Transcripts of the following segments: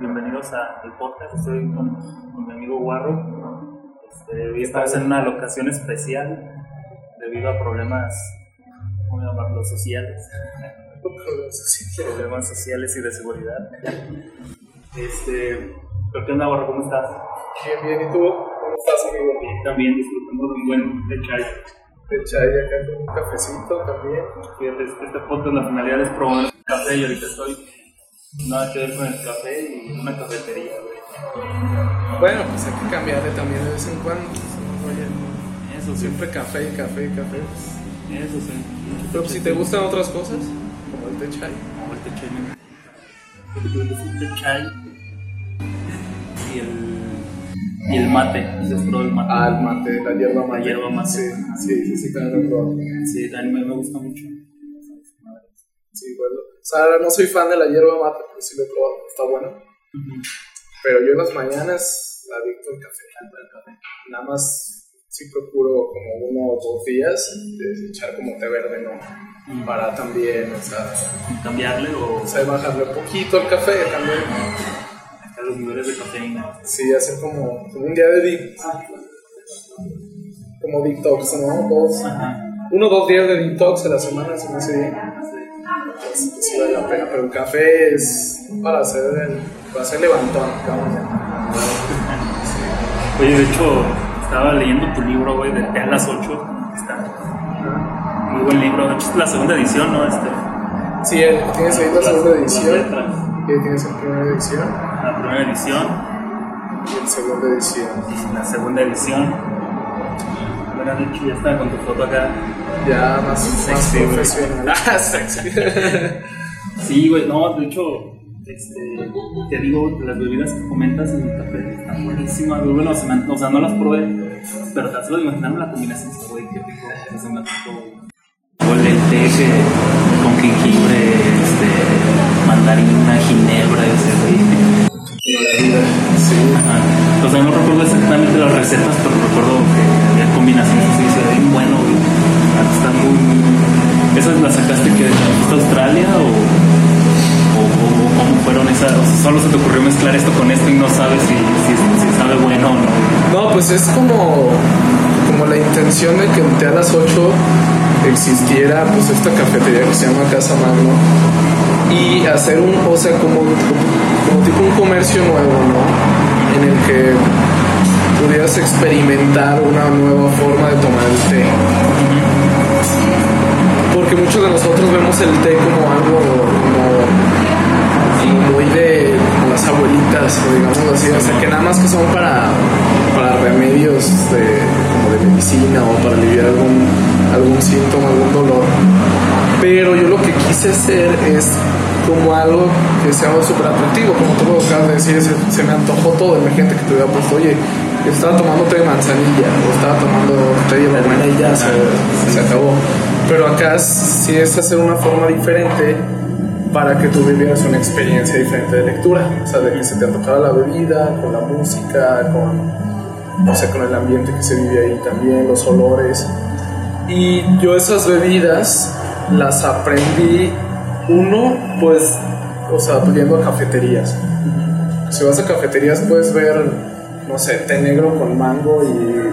bienvenidos a el podcast. Estoy con, con mi amigo Guarro. Este, hoy estamos en una locación especial debido a problemas, ¿cómo llamarlos? Sociales. Problemas sociales y de seguridad. Este, ¿pero ¿qué onda, Guarro? ¿Cómo estás? Bien, bien. ¿Y tú? ¿Cómo estás, amigo? Bien, también disfrutando de un buen de chai. De chai acá con un cafecito también. Fíjate, este este podcast la finalidad es promover el café y ahorita estoy nada que ver con el café y una cafetería, güey. Bueno, pues hay que cambiarle también de vez en cuando. Oye, Eso sí, siempre café y café y café. pues. eso sí. Pero pues, si te gustan otras cosas, como el de chai. Como el té chai, el té chai y el, y el mate. ¿Has probado el mate? Ah, el mate, la hierba mate. La hierba mate. Sí, sí, sí, sí, también lo. Sí, también me, me gusta mucho. Sí, bueno. O sea, no soy fan de la hierba mate, pero sí lo he probado. Está bueno. Ujú. Pero yo en las mañanas adicto al café. Nada más sí procuro como uno o dos días de echar como té verde, ¿no? Para también, o sea, Cambiarle o o sea, bajarle un poquito al café también. a los niveles de cafeína. Sí, hacer como, como un día de di- como detox, ¿no? Dos, Ajá. uno o dos días de detox a la semana, se me hace bien. Pues, sí vale la pena, pero el café es para hacer, el, para hacer levantón. Oye, de hecho, estaba leyendo tu libro, güey, de a las 8. Está muy buen libro. De hecho, es la segunda edición, ¿no? Este, Sí, el, tienes ahí la segunda edición, y tienes la primera edición La primera edición y la segunda edición. y la segunda edición. De hecho, ya está con tu foto acá. Ya más, más Sexy, profesional. Ah, sexy. Sí, güey, no, de hecho, este, te digo, las bebidas que comentas en el café están buenísimas, güey. Bueno, se me o sea, no las probé, pero tan solo de imaginarme la combinación, güey, qué rico. o sea, se me antojó, güey. O el té que- con jengibre, este, mandarina, ginebra, ese, güey. Sí. Ajá. O sea, no recuerdo exactamente las recetas, pero recuerdo que había combinaciones así, se ve bien bueno, güey. Está muy, muy... ¿Esas las sacaste que de Australia o, o, o- cómo fueron esas? Solo se te ocurrió mezclar esto con esto y no sabes si, si, sabe bueno o no. No, pues es como, como la intención de que Té a las 8 existiera pues esta cafetería que se llama Casa Magno y hacer un, o sea, como, como tipo un comercio nuevo, ¿no? En el que pudieras experimentar una nueva forma de tomar el té. Porque muchos de nosotros vemos el té como algo como muy de las abuelitas, o digamos así, o que nada más que son para, para remedios de, como de medicina o para aliviar algún, algún síntoma, algún dolor. Pero yo lo que quise hacer es como algo que sea súper atractivo, como tú lo acabas de decir, se, me antojó todo, imagínate que te hubiera puesto, oye, estaba tomando té de manzanilla, o estaba tomando té de hierbabuena y ya se, se acabó. Pero acá sí es hacer una forma diferente para que tú vivieras una experiencia diferente de lectura, o sea, de que se te antojara la bebida, con la música, con, no sé, con el ambiente que se vive ahí también, los olores. Y yo esas bebidas las aprendí, uno, pues, o sea, yendo a cafeterías. Si vas a cafeterías puedes ver, no sé, té negro con mango y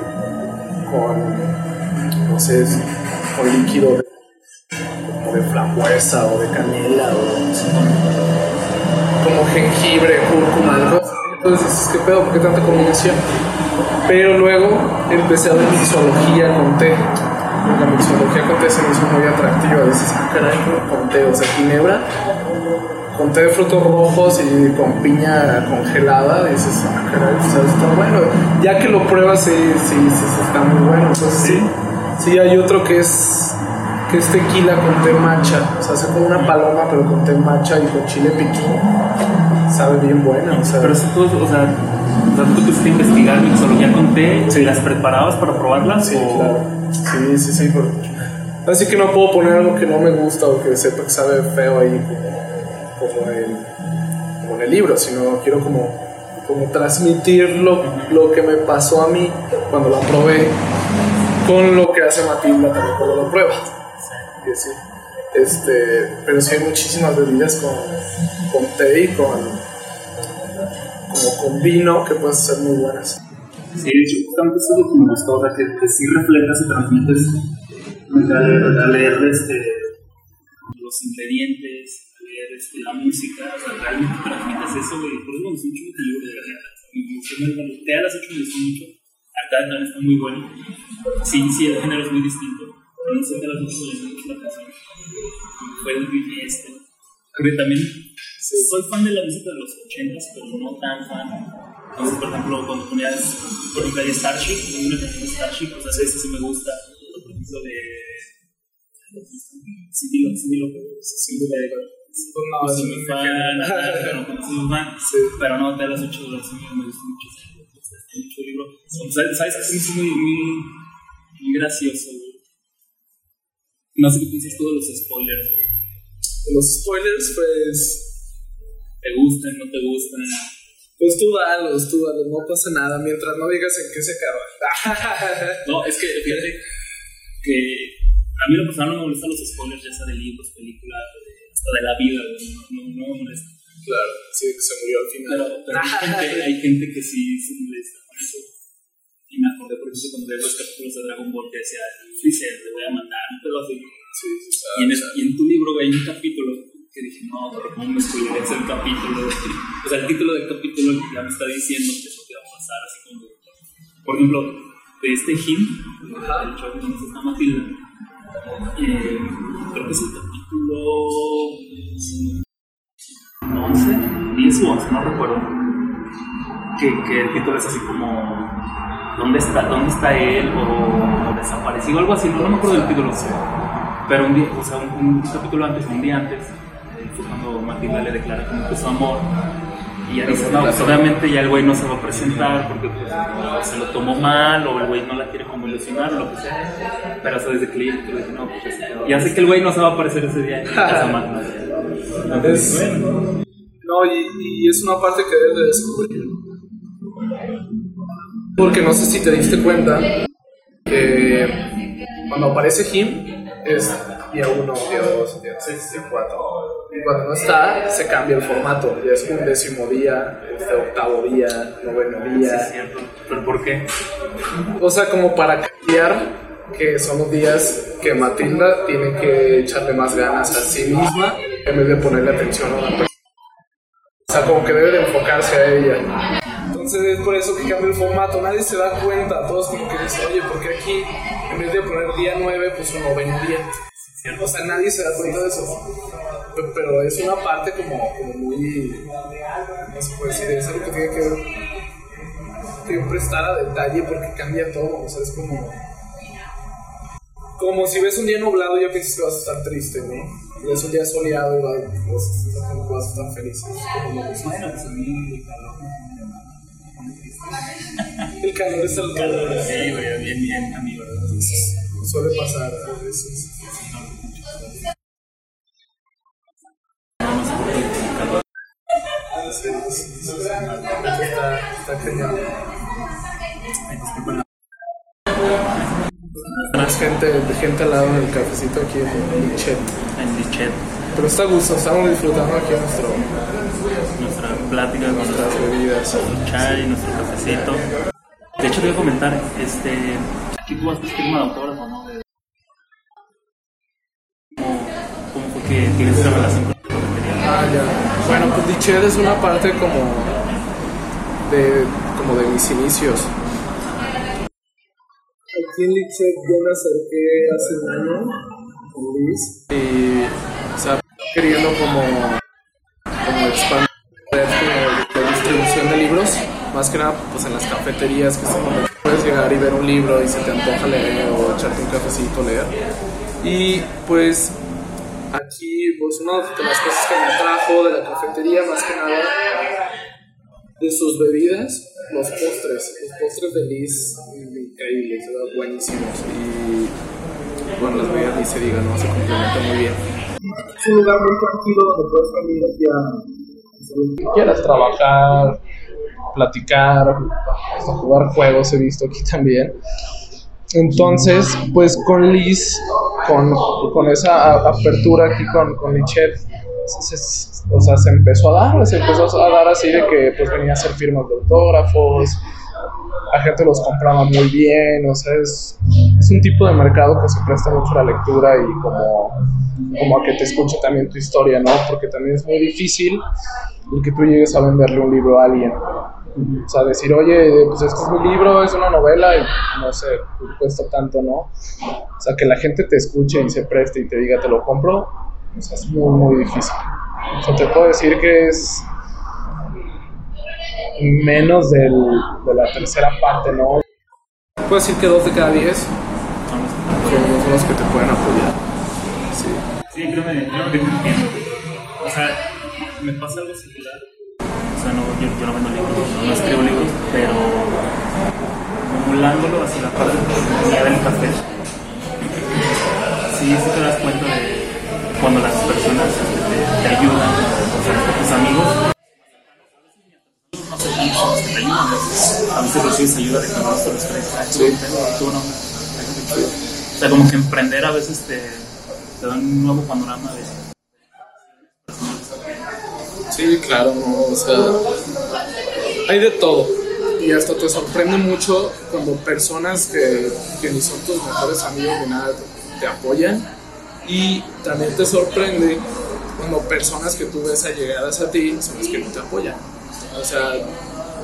con, no sé, con líquido de como de frambuesa o de canela o como jengibre, cúrcuma, algo. Entonces dices, ¿qué pedo? ¿Por qué tanta combinación? Pero luego empecé a ver mixología con té. La mixología con té se me hizo muy atractiva. Dices, ah, caray, con té, o sea, ginebra, con té de frutos rojos y con piña congelada. Dices, ah, caray, o sea, está bueno. Ya que lo pruebas, sí, sí, sí, está muy bueno. Entonces, sí, sí, hay otro que es que es tequila con té matcha. O sea, hace como una paloma, pero con té matcha y con chile piquín. Sabe bien buena, o sea. Pero eso tú, o sea, tú pusiste investigar mixología con té Sí. las preparabas para probarlas. Sí, o... claro. Sí, sí, sí. por- Así que no puedo poner algo que no me gusta o que sepa que sabe feo ahí como, como, en, como el libro, sino quiero como, como transmitir lo, lo que me pasó a mí cuando la probé con lo que hace Matilda también cuando lo prueba. Y así. Este, pero sí hay muchísimas bebidas con, con té y con, como con vino que pueden ser muy buenas. Sí, de hecho, justamente eso es lo que me gustó, que, que sí reflejas y transmites al, leer este, los ingredientes, este, la música, o sea, realmente transmites eso, güey. Por eso me gustó mucho el libro de sea, me gustó, me, te las hecho me gustó mucho. Acá también está muy bueno. Sí, sí, el género es muy distinto. Pero no sé, las hecho me gustó mucho la canción. Fue el este. Porque también soy fan de la música de los 80s, pero no tan fan. Entonces, por ejemplo, cuando ponías, por ejemplo, hay Starship, hay una canción de Starship, o sea, sí me gusta. Por ejemplo, de. Sí, digo, sí, digo, pero sí. No, No, es soy muy muy fan, ajá, pero no soy muy fan. Sí. Pero no, te las ocho horas me gusta mucho. Mucho libro. O sea, ¿Sabes? Es muy, muy, muy, muy gracioso, güey. No sé qué piensas tú de los spoilers. Los spoilers, pues. ¿Te gustan, no te gustan? Pues tú dalos, tú dalos, no pasa nada mientras no digas en qué se acaba. No, es que fíjate que a mí lo personal no me molestan los spoilers, ya sea de libros, películas, de- hasta de la vida, no, no, no me molesta. claro, sí, que se murió al final. Pero, pero hay, gente, hay gente que sí se molesta con eso. Y me acordé, por ejemplo, cuando leí los capítulos de Dragon Ball que decía, Freezer, le voy a mandar un pedo así. Sí, sí, está. Y en, el- y en tu libro, güey, hay un capítulo que dije, no, pero ¿cómo me spoileres el capítulo? O sea, el título del capítulo ya me está diciendo que es lo que va a pasar, así como... Por ejemplo, de este Jim, el show donde está Matilda, eh, creo que es el capítulo 11, 10 o 11, no recuerdo. Que, que el título es así como ¿Dónde está, dónde está él? O, o desaparecido, algo así, no, no me acuerdo del título. Pero un día, o sea, un, un capítulo antes, un día antes, fue cuando Matilda le declara como que su amor. Y ya dice, no, pues obviamente ya el güey no se va a presentar porque pues, se lo tomó mal o el güey no la quiere como ilusionar o lo que sea. Pero hasta desde que título dije, no, pues ya sé que el güey no se va a aparecer ese día en casa Magna. Entonces, No, y, y es una parte que debes de descubrir. Porque no sé si te diste cuenta que cuando aparece Jim es día 1, día 2, día 6, día 4. Y cuando no está, se cambia el formato. Ya es un décimo día, este octavo día, noveno sí día. es cierto. ¿Pero por qué? O sea, como para cambiar que son los días que Matilda tiene que echarle más ganas a sí misma en vez de ponerle atención a una persona. O sea, como que debe de enfocarse a ella. Entonces es por eso que cambia el formato. Nadie se da cuenta. Todos como que dicen, oye, ¿por qué aquí en vez de poner día 9, pues un noveno día? O sea, nadie se da cuenta de eso. Pe- Pero es una parte como, como muy... No se puede decir, es algo que tiene que ver que prestar a detalle porque cambia todo. O sea, es como. Como si ves un día nublado, ya piensas que vas a estar triste, ¿no? Y ves un día soleado y vas, vas- vas a estar feliz. Bueno, pues a mí el calor. El calor es el calor. Sí, güey, bien, bien, a mí, ¿verdad? Suele pasar a veces. Sí, sí, sí, sí. Está, está cañón. Más gente, gente al lado del cafecito aquí en Lichet. En Lichet, Pero está a gusto, estamos disfrutando aquí nuestro, nuestra plática nuestras nuestro bebidas. chai, nuestro cafecito. De hecho, te voy a comentar, este, aquí tú vas a firma de autógrafo, ¿no? ¿Cómo, ¿Cómo fue que tienes esa relación con? Ah, ya. Bueno, pues Lichet es una parte como de, como de mis inicios. Aquí en Lichet yo me acerqué hace un año con Luis y, o sea, queriendo como, como expandir como la distribución de libros, más que nada pues en las cafeterías que es donde puedes llegar y ver un libro y se te antoja leer o echarte un cafecito leer. Y pues aquí pues una de las cosas que me atrajo de la cafetería más que nada de sus bebidas, los postres, los postres de Liz increíbles, ¿verdad? buenísimos y bueno las bebidas ni se diga, no se complementan muy bien. Es un lugar muy tranquilo donde puedes venir aquí a quieras, trabajar, platicar, hasta jugar juegos he visto aquí también. Entonces, pues con Liz, con, con esa apertura aquí con, con Lichet, o sea, se empezó a dar, se empezó a dar así de que pues venía a hacer firmas de autógrafos, la gente los compraba muy bien, o sea, es, es un tipo de mercado que se presta mucho a la lectura y como, como a que te escuche también tu historia, ¿no? Porque también es muy difícil el que tú llegues a venderle un libro a alguien. O sea, decir, oye, pues este es mi libro, es una novela y no sé, cuesta tanto, ¿no? O sea, que la gente te escuche y se preste y te diga, te lo compro, o sea, es muy, muy difícil. O sea, te puedo decir que es menos del, de la tercera parte, ¿no? Puedo decir que dos de cada diez son los que te pueden apoyar. Sí, sí creo, que, creo que entiendo. O sea, me pasa algo similar. No, yo, no vendo libros, no, escribo libros, pero acumulándolo hacia la parte de del café. Sí, sí te das cuenta de cuando las personas te, te ayudan, o sea, tus amigos a veces recibes ayuda de que no se los crees. O sea, como que emprender a veces te, te da un nuevo panorama de. Sí, claro, o sea, hay de todo. Y hasta te sorprende mucho cuando personas que, que ni son tus mejores amigos ni nada te apoyan. Y también te sorprende cuando personas que tú ves allegadas a ti son las que no te apoyan. O sea,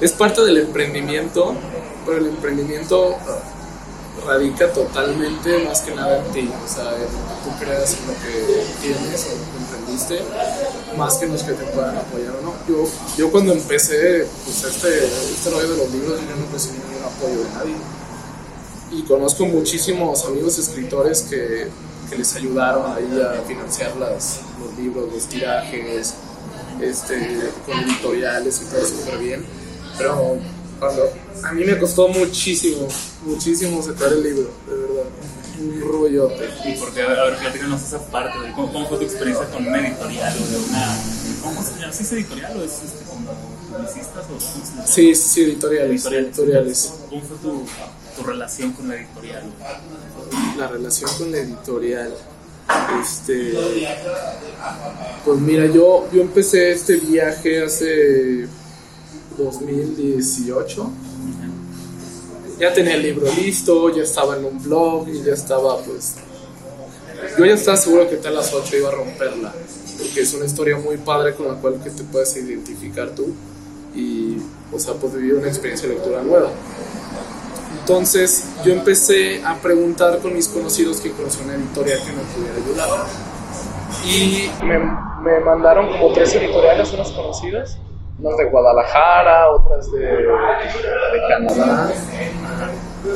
es parte del emprendimiento, pero el emprendimiento radica totalmente más que nada en ti. O sea, en tú creas en lo que tienes o lo que emprendiste, más que en los que te puedan apoyar o no. Yo, yo cuando empecé pues, este, este rollo de los libros, yo no recibí ningún apoyo de nadie. Y conozco muchísimos amigos escritores que, que les ayudaron ahí a financiar las, los libros, los tirajes, este, con editoriales y todo súper bien. Pero cuando a mí me costó muchísimo, muchísimo sacar el libro, de verdad. Un rollote. ¿Y por qué? A ver, platícanos esa parte de cómo, cómo, fue tu experiencia con una editorial o de una. ¿Cómo se llama? ¿Sí es editorial o es este, como publicistas o Sí, sí, editoriales. editoriales. ¿Cómo fue tu, tu relación con la editorial? La relación con la editorial. Este, pues mira, yo, yo empecé este viaje hace 2018. Ya tenía el libro listo, ya estaba en un blog y ya estaba pues... Yo ya estaba seguro que a las 8 iba a romperla, porque es una historia muy padre con la cual que te puedes identificar tú y, o sea, pues vivir una experiencia de lectura nueva. Entonces yo empecé a preguntar con mis conocidos que conocía una editorial que me pudiera ayudar. Y me, me mandaron como tres editoriales, unas conocidas, unas de Guadalajara, otras de, de Canadá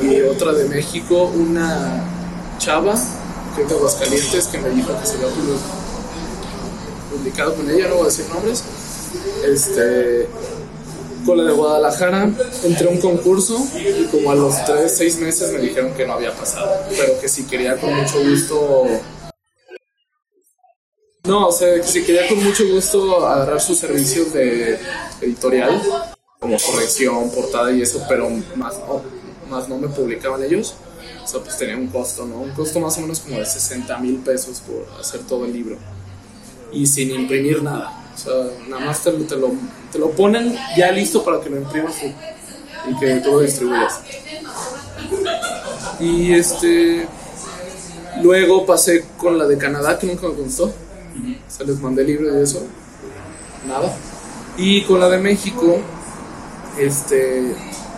y otra de México, una chava que es de Aguascalientes que me dijo que se había publicado con ella, no voy a decir nombres. Este, con la de Guadalajara entré a un concurso y como a los 3, 6 meses me dijeron que no había pasado, pero que si quería con mucho gusto... No, o sea, si quería con mucho gusto agarrar sus servicios de editorial, como corrección, portada y eso, pero más no, más no me publicaban ellos. O sea, pues tenía un costo, ¿no? Un costo más o menos como de 60 mil pesos por hacer todo el libro. Y sin imprimir nada. O sea, nada más te, lo, te lo ponen ya listo para que lo imprimas y que tú lo distribuyas. Y este. Luego pasé con la de Canadá, que nunca me gustó. O sea, les mandé libros y eso. Nada. Y con la de México, este.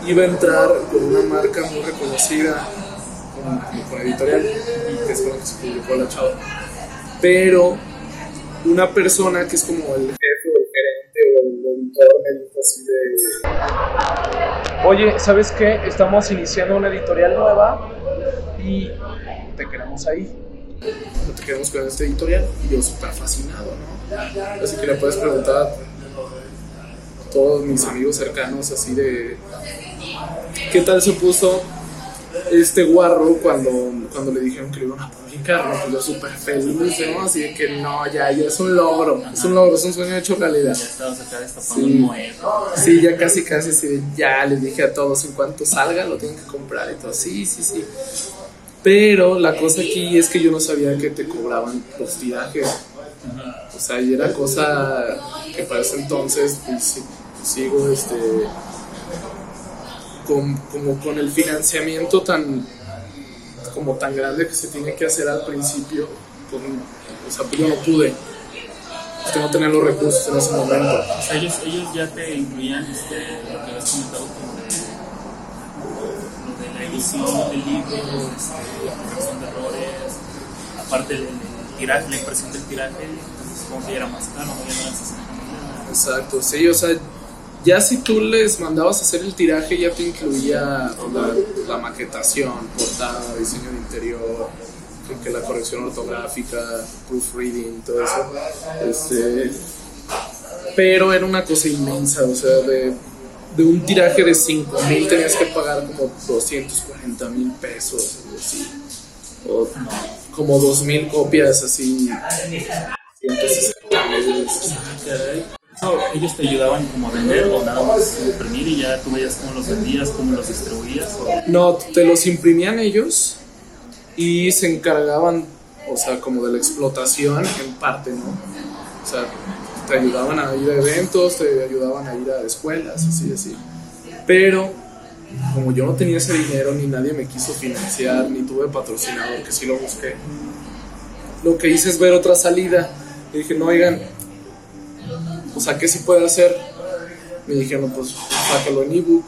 Iba a entrar con una marca muy reconocida, con, editorial, que es con que se publicó la chava. Pero una persona que es como el jefe o el gerente o el editor me dijo así de oye, ¿sabes qué? Estamos iniciando una editorial nueva y te queremos ahí. No te queremos con esta editorial. Y yo súper fascinado, ¿no? Así que le puedes preguntar a todos mis amigos cercanos así de ¿qué tal se puso este guarro cuando, cuando le dijeron que le iban a publicar, ¿no? Pues yo súper feliz, ¿no? Así de que no, ya, ya es un logro, es un logro, es un sueño hecho realidad. Sí. Sí, ya casi, casi, así ya les dije a todos, en cuanto salga lo tienen que comprar y todo, sí, sí, sí. Pero la cosa aquí es que yo no sabía que te cobraban los tirajes. O O sea, y era cosa que para ese entonces pues, sigo este con, como con el financiamiento tan como tan grande que se tiene que hacer al principio, con, o sea, pues yo no pude. Porque no tenía los recursos en ese momento. Ellos, ellos ya te incluían este, lo que habías comentado como lo de la edición del libro, corrección de errores, aparte del tiraje, la impresión del tiraje, como que ya era más caro, ya no eran 60 mil. Exacto, sí, o sea, ya si tú les mandabas a hacer el tiraje, ya te incluía la, la maquetación, portada, diseño de interior, que la corrección ortográfica, proofreading, todo eso. Este, pero era una cosa inmensa, o sea, de, de un tiraje de 5 mil tenías que pagar como 240 mil pesos, algo así. O como 2 mil copias, así. 160 mil. Caray. No, ellos te ayudaban como a vender o nada más imprimir y ya tú veías cómo los vendías, cómo los distribuías. O... No, te los imprimían ellos y se encargaban, o sea, como de la explotación en parte, ¿no? O sea, te ayudaban a ir a eventos, te ayudaban a ir a escuelas, así, así. Pero, como yo no tenía ese dinero, ni nadie me quiso financiar, ni tuve patrocinador, que sí lo busqué, lo que hice es ver otra salida. Y dije, no, oigan, o sea, ¿qué sí puede hacer? Me dijeron, pues, sácalo en ebook.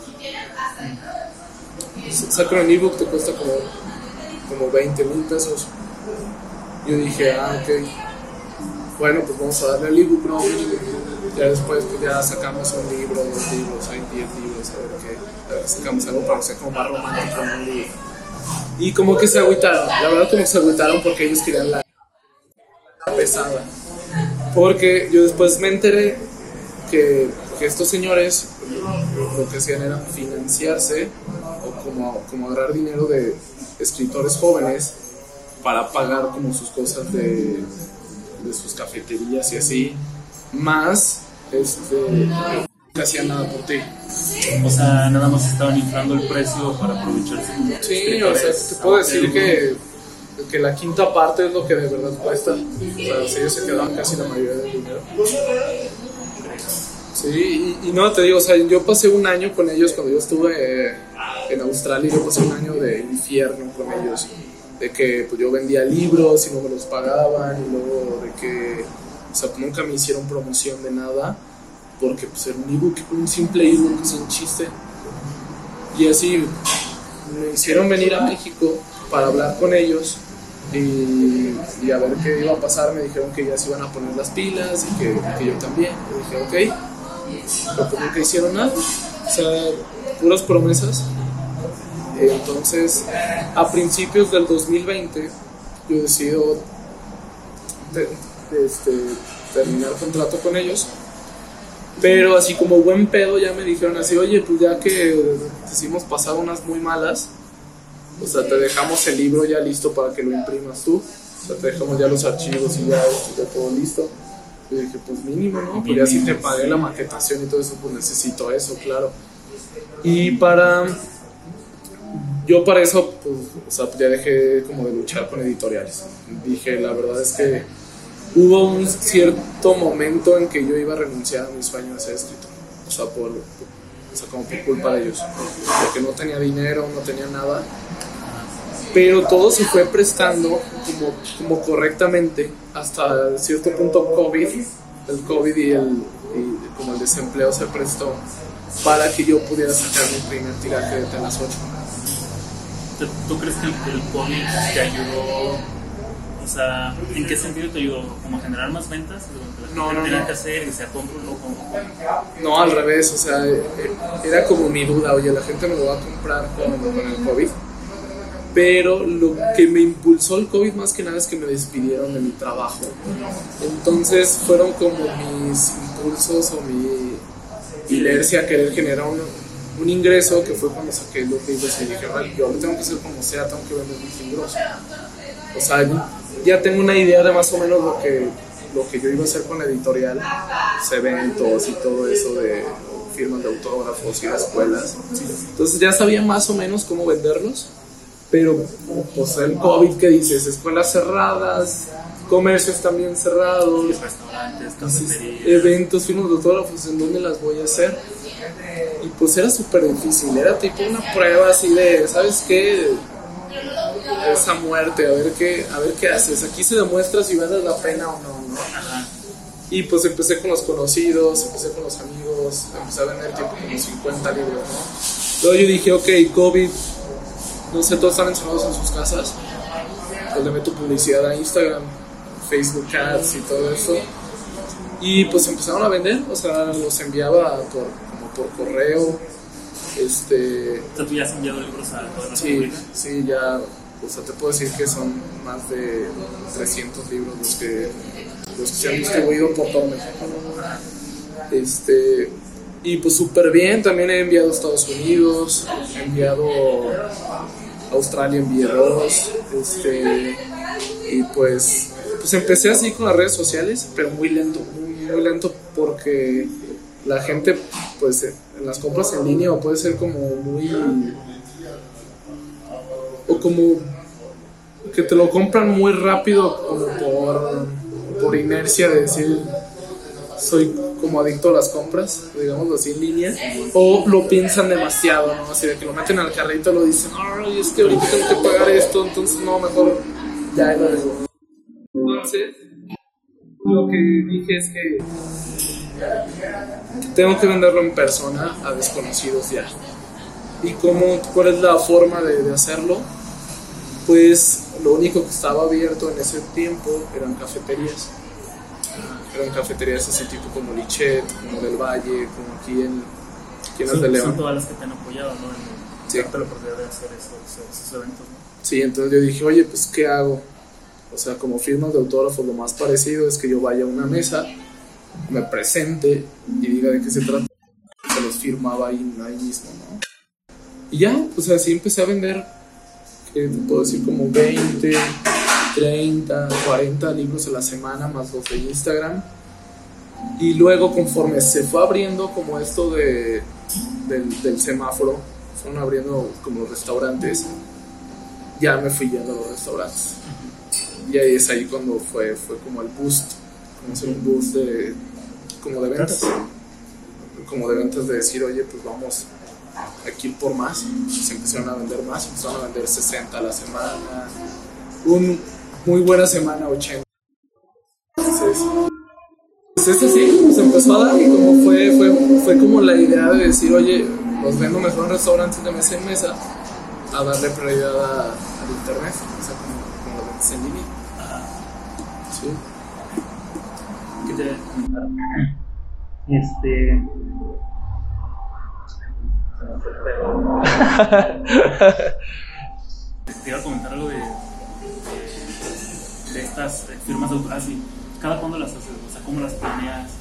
Sácalo en ebook, te cuesta como, como 20 mil pesos. Yo dije, ah, ok. Bueno, pues vamos a darle el ebook, ¿no? Ya después, pues ya sacamos un libro, dos libros, hay 10 libros, a ver qué. Sacamos algo para que sea como más romántico, ¿no? Y, y como que se agüitaron. La verdad, como que se agüitaron porque ellos querían la pesada. Porque yo después me enteré que, que estos señores lo que hacían era financiarse o como, como agarrar dinero de escritores jóvenes para pagar como sus cosas de, de sus cafeterías y así, más este, no hacían nada por ti. O sea, nada más estaban inflando el precio para aprovecharse. Sí, o sea, te puedo decir que, que la quinta parte es lo que de verdad cuesta. O sea, si ellos se quedaban casi la mayoría del dinero. Sí, y, y no, te digo, o sea, yo pasé un año con ellos cuando yo estuve en Australia, yo pasé un año de infierno con ellos. De que pues, yo vendía libros y no me los pagaban, y luego de que, o sea, nunca me hicieron promoción de nada, porque pues era un ebook, un simple ebook, es un chiste. Y así me hicieron venir a México para hablar con ellos y, y a ver qué iba a pasar. Me dijeron que ya se iban a poner las pilas y que, que yo también. Y dije, ok. Pero pues nunca hicieron nada. O sea, puras promesas. Entonces, a principios del 2020, yo decido de- de este, terminar contrato con ellos. Pero así como buen pedo ya me dijeron así, oye, pues ya que te hicimos pasar unas muy malas, o sea, te dejamos el libro ya listo para que lo imprimas tú. O sea, te dejamos ya los archivos y ya, ya todo listo. Y dije, pues mínimo, ¿no? Pues ya si te pagué la maquetación y todo eso, pues necesito eso, claro. Y para... Yo para eso, pues, o sea, ya dejé como de luchar con editoriales. Dije, la verdad es que hubo un cierto momento en que yo iba a renunciar a mi sueño de ser escritor. O sea, por, o sea, como por culpa de ellos. Porque no tenía dinero, no tenía nada. Pero todo se fue prestando como, como correctamente hasta cierto punto COVID. El COVID y el, como el desempleo se prestó para que yo pudiera sacar mi primer tiraje de Telas 8. ¿Tú- ¿Tú crees que el, el cómic te ayudó? O sea, ¿en qué sentido te ayudó? ¿Como a generar más ventas? No, no, que hacer y se compra un loco. No, al revés, o sea, eh, eh, era como mi duda, oye, la gente me lo va a comprar con, con el COVID. Pero lo que me impulsó el COVID más que nada es que me despidieron de mi trabajo. Entonces fueron como mis impulsos o mi inercia a querer generar un, un ingreso que fue cuando saqué los libros y dije, "Vale, yo lo tengo que hacer como sea, tengo que vender mis libros. O sea, ya tengo una idea de más o menos lo que, lo que yo iba a hacer con la editorial, los eventos y todo eso de firmas de autógrafos y de escuelas. Entonces ya sabía más o menos cómo venderlos, pero pues el COVID que dices, escuelas cerradas, comercios también cerrados, Restaurantes, eventos, firmas de autógrafos, ¿en dónde las voy a hacer? Y pues era súper difícil, era tipo una prueba así de, ¿sabes qué? Esa muerte, a ver qué, a ver qué haces. Aquí se demuestra si vale la pena o no, ¿no? Ajá. Y pues empecé con los conocidos, empecé con los amigos, empecé a vender tipo como 50 libros, ¿no? Luego yo dije, ok, COVID, no sé, todos están encerrados en sus casas, pues le meto publicidad a Instagram, Facebook Ads y todo eso. Y pues empezaron a vender, o sea, los enviaba por, por correo, este, O sea, tú ya has enviado libros a todas las Sí, sí, ya, o sea, te puedo decir que son más de 300 libros los que, los que se han distribuido por todo México. Este, y pues súper bien, también he enviado a Estados Unidos, he enviado a Australia, envié dos, este, y pues, pues empecé así con las redes sociales, pero muy lento, muy, muy lento porque la gente, pues, en las compras en línea o puede ser como muy o como que te lo compran muy rápido como por, por inercia de decir soy como adicto a las compras, digamos así en línea, o lo piensan demasiado, ¿no? Así de que lo meten al carrito y lo dicen, ay, es que ahorita tengo que pagar esto, entonces no, mejor ya lo dejo. Entonces, lo que dije es que tengo que venderlo en persona a desconocidos ya. ¿Y cómo, cuál es la forma de, de hacerlo? Pues lo único que estaba abierto en ese tiempo eran cafeterías. Eran cafeterías así tipo como Lichet, como del Valle, como aquí en, aquí en Son, de son León. todas las que te han apoyado, ¿no? En Sí. darte la oportunidad de hacer esos, esos eventos, ¿no? Sí, entonces yo dije, oye, pues ¿qué hago? O sea, como firmas de autógrafos, lo más parecido es que yo vaya a una mesa, me presente y diga de qué se trata. Se los firmaba ahí, ahí mismo, ¿no? Y ya, pues así empecé a vender, que te puedo decir como 20, 30, 40 libros a la semana, más los de Instagram. Y luego conforme se fue abriendo como esto de, del, del semáforo, fueron abriendo como los restaurantes, ya me fui yendo a los restaurantes. Y ahí es ahí cuando fue, fue como el boost, como hacer un boost de, como de ventas. Como de ventas de decir, oye, pues vamos aquí por más. Se empezaron a vender más, empezaron a vender 60 a la semana. Un muy buena semana, 80. Entonces, pues eso sí, se empezó a dar y como fue, fue, fue como la idea de decir, oye, los vendo mejor en restaurantes de mesa en mesa a darle prioridad al internet, o sea, como, como en línea. Sí. Este. Se me fue el. Te iba a comentar algo de. de, de estas firmas de autor. Ah, sí. ¿Cada cuándo las haces? O sea, ¿cómo las planeas?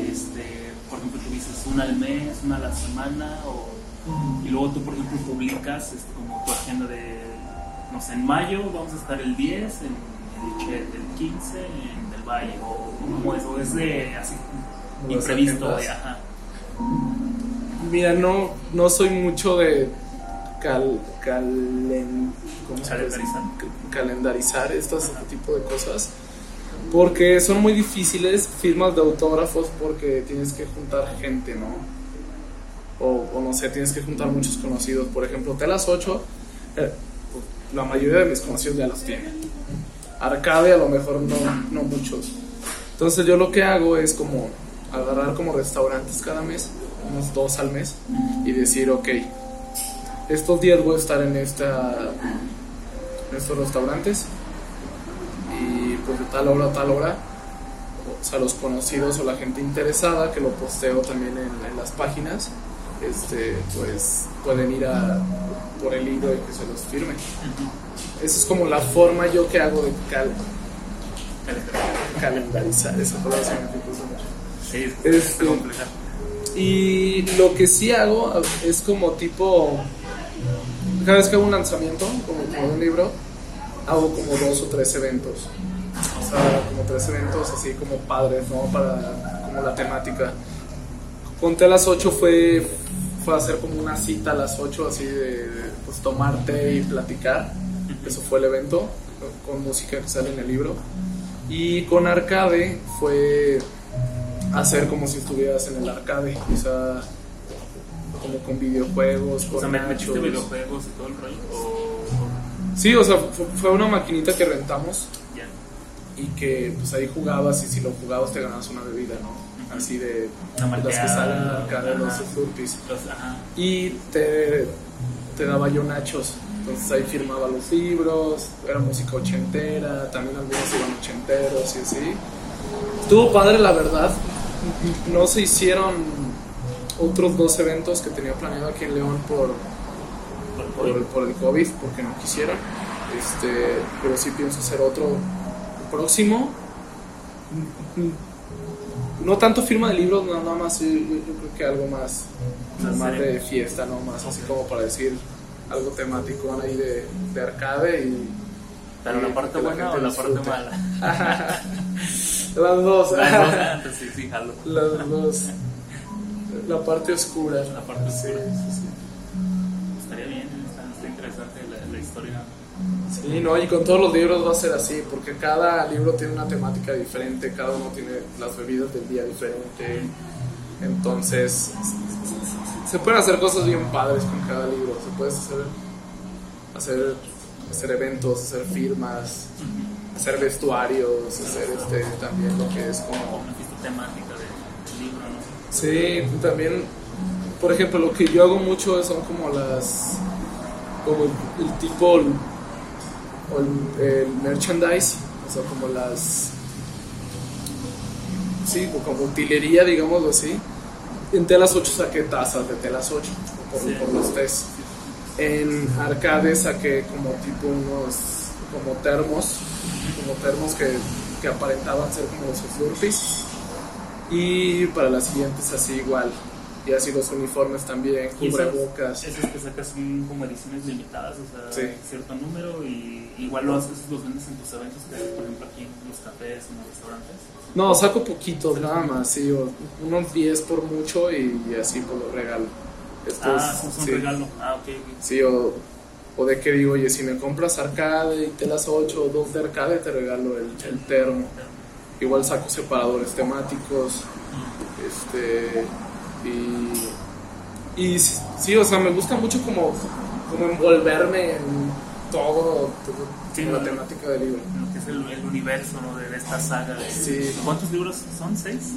Este, por ejemplo, tú dices una al mes, una a la semana, o, y luego tú, por ejemplo, publicas este, como tu agenda de, no sé, en mayo vamos a estar el 10, en el, el 15, en o como es, o es de así imprevisto, agendas. de, ajá. Mira, no, no soy mucho de. Calendarizar. Ca- calendarizar estos este tipo de cosas porque son muy difíciles firmas de autógrafos porque tienes que juntar gente, ¿no? O, o no sé, tienes que juntar muchos conocidos. Por ejemplo, Telas 8, eh, la mayoría de mis conocidos ya los tienen. Arcade a lo mejor no, no muchos. Entonces yo lo que hago es como agarrar como restaurantes cada mes, unos dos al mes, y decir, ok, estos días voy a estar en, esta, estos restaurantes y pues de tal hora a tal hora, o sea, los conocidos o la gente interesada que lo posteo también en, las páginas, este, pues pueden ir a por el libro y que se los firmen. Esa es como la forma yo que hago de cal- calendarizar, esa palabra se me. Sí, Este- está compleja. Y lo que sí hago es como tipo, cada vez que hago un lanzamiento, como, un libro, hago como dos o tres eventos. O sea, como tres eventos así como padres, ¿no? Para como la temática. Conté a las 8 fue, fue hacer como una cita a las 8 así de, de, pues tomar té y platicar. Eso fue el evento, con música que sale en el libro. Y con arcade fue hacer como si estuvieras en el arcade, o sea, como con videojuegos, con O sea, ¿me metiste videojuegos y todo el rollo? ¿O Sí, o sea, fu- fue una maquinita que rentamos y que pues ahí jugabas y si lo jugabas te ganabas una bebida, ¿no? Así de las que salen en el arcade, ajá. Los. Y te, te daba yo nachos. Entonces ahí firmaba los libros, era música ochentera, también algunos iban ochenteros y así. Estuvo padre, la verdad. No se hicieron otros dos eventos que tenía planeado aquí en León por, Por, el, por el COVID, porque no quisieron. Este, pero sí pienso hacer otro próximo. No tanto firma de libros, no, nada más, yo, yo- creo que algo más, Más de fiesta, ¿no? Más así como para decir algo temático ahí de, de arcade y ¿Pero la parte que la buena o la parte mala? las dos, Las dos antes, sí, sí, jalo. las dos, la parte oscura. La parte oscura. Estaría bien, está, está interesante la, la historia. Sí, no, y con todos los libros va a ser así, porque cada libro tiene una temática diferente, cada uno tiene las bebidas del día diferente. Entonces, se pueden hacer cosas bien padres con cada libro. Se puede hacer, hacer, hacer eventos, hacer firmas, hacer vestuarios, hacer este, también lo que es como Una fiesta temática de- del libro, ¿no? Sí, también, por ejemplo, lo que yo hago mucho son como las, como el, el tipo, el, o el, el merchandise, o sea, como las, sí, como utilería, digámoslo así. En Telas 8 saqué tazas de Telas 8, por, Sí. por los test. En Arcade saqué como tipo unos, como termos, como termos que, que aparentaban ser como los Slurpees. Y para las siguientes así igual. Y así los uniformes también, Y esas- cubrebocas. Esos que sacas son como ediciones limitadas, o sea, Sí. cierto número y igual lo haces, los vendes en tus eventos, que, por ejemplo aquí en los cafés, en los restaurantes. No, saco poquitos nada más, sí, unos 10 por mucho y, y así por lo regalo. Esto ah, es- un sí. regalo. Ah, ok. ok. Sí, o, o de que digo, oye, si me compras arcade y telas 8 o 2 de arcade, te regalo el, el termo. Igual saco separadores temáticos. Este. Y. Y sí, o sea, me gusta mucho como, como envolverme en todo, todo Sí, la temática del libro. Lo que es el, el universo ¿no? de, esta saga. De, Sí. ¿Cuántos libros son? ¿Seis?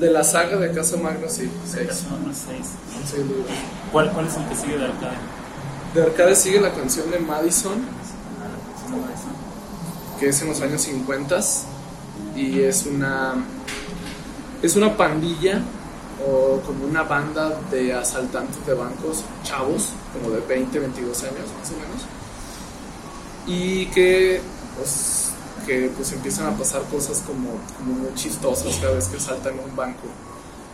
De la saga de Casa Magno, sí, De seis. Casa Magno, seis. seis libros. ¿Cuál, ¿Cuál es el que sigue de Arcade? De arcade sigue la canción de Madison, Ah, de Madison. que es en los años 50 y es una es una pandilla o como una banda de asaltantes de bancos chavos como de 20 22 años más o menos. Y que pues que pues empiezan a pasar cosas como, como muy chistosas cada vez que asaltan un banco.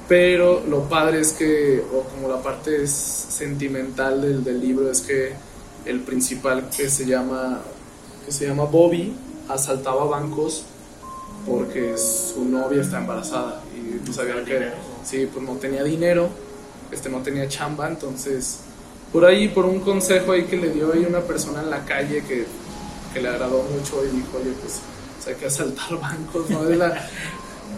Pero lo padre es que o como la parte es sentimental del, del libro es que el principal que se llama que se llama Bobby asaltaba bancos porque su novia está embarazada y pues sabía ¿Tenía que dinero? sí pues no tenía dinero este no tenía chamba entonces por ahí por un consejo ahí que le dio ahí una persona en la calle que, que le agradó mucho y dijo oye pues, pues hay que asaltar bancos no es, la-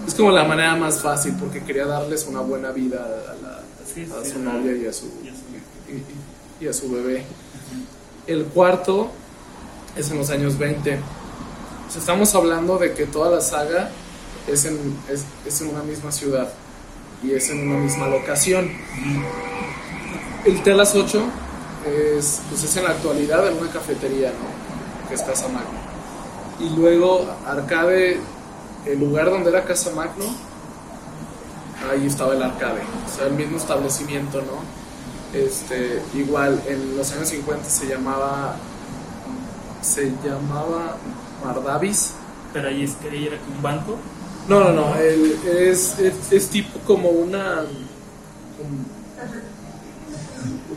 es como la manera más fácil porque quería darles una buena vida a, la- Sí, a sí, su novia y a su y a su- y- a su bebé el cuarto es en los años 20. O sea, estamos hablando de que toda la saga es en, es, es en una misma ciudad y es en una misma locación. El Telas 8 es, pues es en la actualidad en una cafetería, ¿no? que es Casa Magno. Y luego Arcade, el lugar donde era Casa Magno, ahí estaba el Arcade, o sea, el mismo establecimiento, ¿no? Este, igual en los años 50 se llamaba se llamaba Mardavis. Pero ahí es ahí era un banco. No, no, no, el- es, es, es tipo como una como,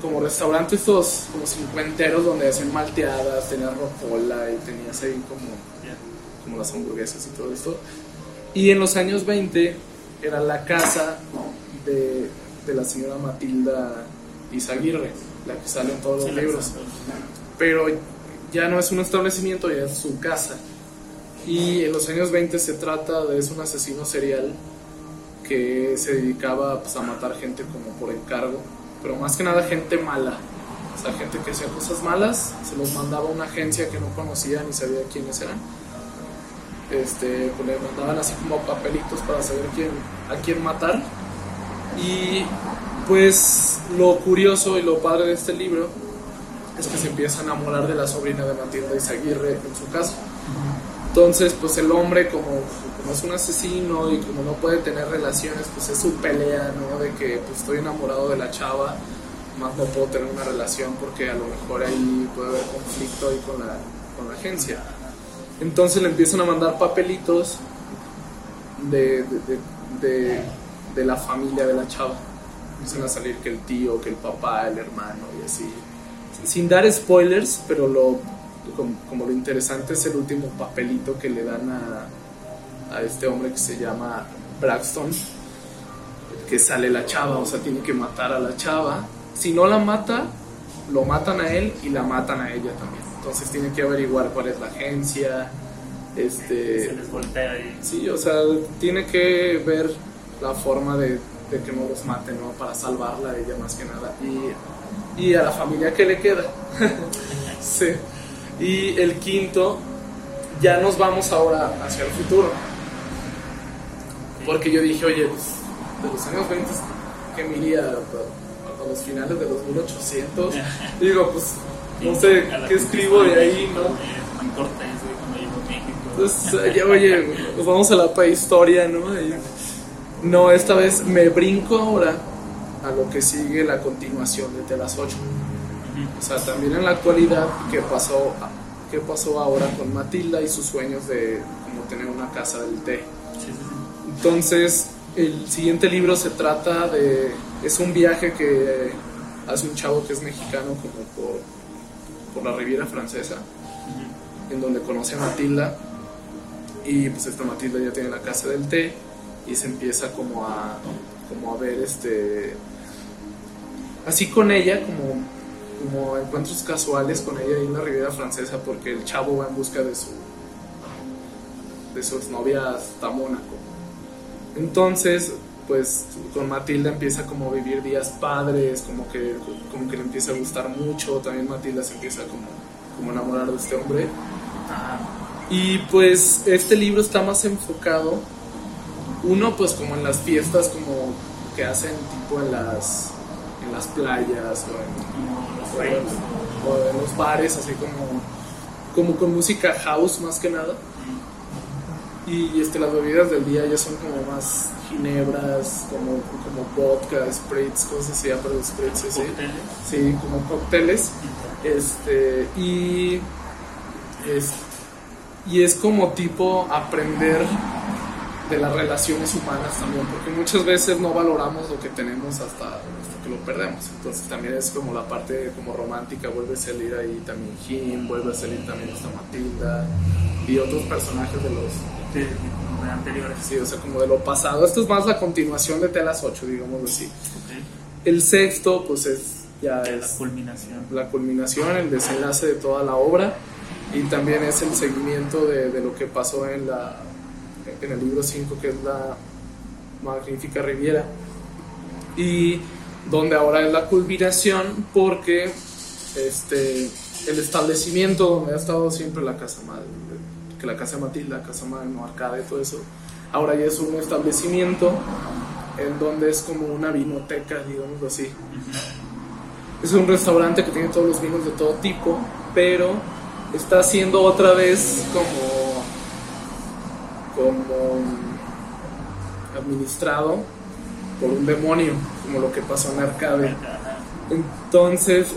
como restaurante estos como cincuenteros donde hacían malteadas, tenías rocola y tenías ahí como como las hamburguesas y todo esto. Y en los años 20 era la casa de, de la señora Matilda Izaguirre, la que sale en todos los libros. Pero ya no es un establecimiento, ya es su casa. Y en los años 20 se trata de es un asesino serial que se dedicaba pues, a matar gente como por encargo, pero más que nada gente mala. O sea, gente que hacía cosas malas, se los mandaba a una agencia que no conocía ni sabía quiénes eran. Este, pues le mandaban así como papelitos para saber a quién matar. Y pues lo curioso y lo padre de este libro es que se empieza a enamorar de la sobrina de Matilda Izaguirre en su casa. Entonces, pues el hombre como, es un asesino y como no puede tener relaciones, pues es su pelea, ¿no? De que pues estoy enamorado de la chava, más no puedo tener una relación porque a lo mejor ahí puede haber conflicto ahí con la, con la agencia. Entonces le empiezan a mandar papelitos de, de, de la familia de la chava. Empiezan a salir que el tío, que el papá, el hermano y así. Sin dar spoilers, pero lo, como, como lo interesante es el último papelito que le dan a, a este hombre que se llama Braxton, que sale la chava, o sea, tiene que matar a la chava. Si no la mata, lo matan a él y la matan a ella también. Entonces tiene que averiguar cuál es la agencia. Este, Se les voltea ahí. Sí, o sea, tiene que ver la forma de, de que no los maten, ¿no? Para salvarla a ella más que nada. Y, y a la familia que le queda. sí. Y el quinto, ya nos vamos ahora hacia el futuro. Porque yo dije, oye, pues, de los años 20, ¿qué me iría a, los finales de los 1800? Y digo, pues, no sé, ¿qué escribo de ahí, no? Entonces, ya, oye, nos vamos a la prehistoria, ¿no? Y- no, esta vez me brinco ahora a lo que sigue la continuación de Telas 8. O sea, también en la actualidad, ¿qué pasó, qué pasó ahora con Matilda y sus sueños de como tener una casa del té? Entonces, el siguiente libro se trata de. Es un viaje que hace un chavo que es mexicano, como por, por la Riviera Francesa, en donde conoce a Matilda. Y pues esta Matilda ya tiene la casa del té y se empieza como a, como a ver este. Así con ella, como, como encuentros casuales con ella ahí en la Riviera Francesa, porque el chavo va en busca de su. de su exnovia hasta Mónaco. Entonces, pues con Matilda empieza como a vivir días padres, como que, como que le empieza a gustar mucho, también Matilda se empieza como, como enamorar de este hombre. Y pues este libro está más enfocado, uno pues como en las fiestas como que hacen tipo en las, en las playas o en, raves. o en los bares, así como, como con música house más que nada. Y este, las bebidas del día ya son como más ginebras, como, como vodka, spritz, cosas así, pero spritz, así. Sí, como cócteles. Este, y, es, y es como tipo aprender de las relaciones humanas también, porque muchas veces no valoramos lo que tenemos hasta, hasta que lo perdemos. Entonces también es como la parte como romántica, vuelve a salir ahí también Jim, vuelve a salir también esta Matilda y otros personajes de los, como de anteriores. sí, o sea, como de lo pasado. Esto es más la continuación de Telas 8, digamos así. Ok. El sexto, pues es ya De la es culminación. la culminación, el desenlace de toda la obra y también es el seguimiento de, de lo que pasó en, la, en el libro 5 que es la Magnífica Riviera y donde ahora es la culminación porque este, el establecimiento donde ha estado siempre la casa madre, que la casa Matilda, casa madre no arcade, todo eso, ahora ya es un establecimiento en donde es como una vinoteca, digamos así. Es un restaurante que tiene todos los vinos de todo tipo, pero está siendo otra vez como, como administrado por un demonio, como lo que pasó en Arcade. Entonces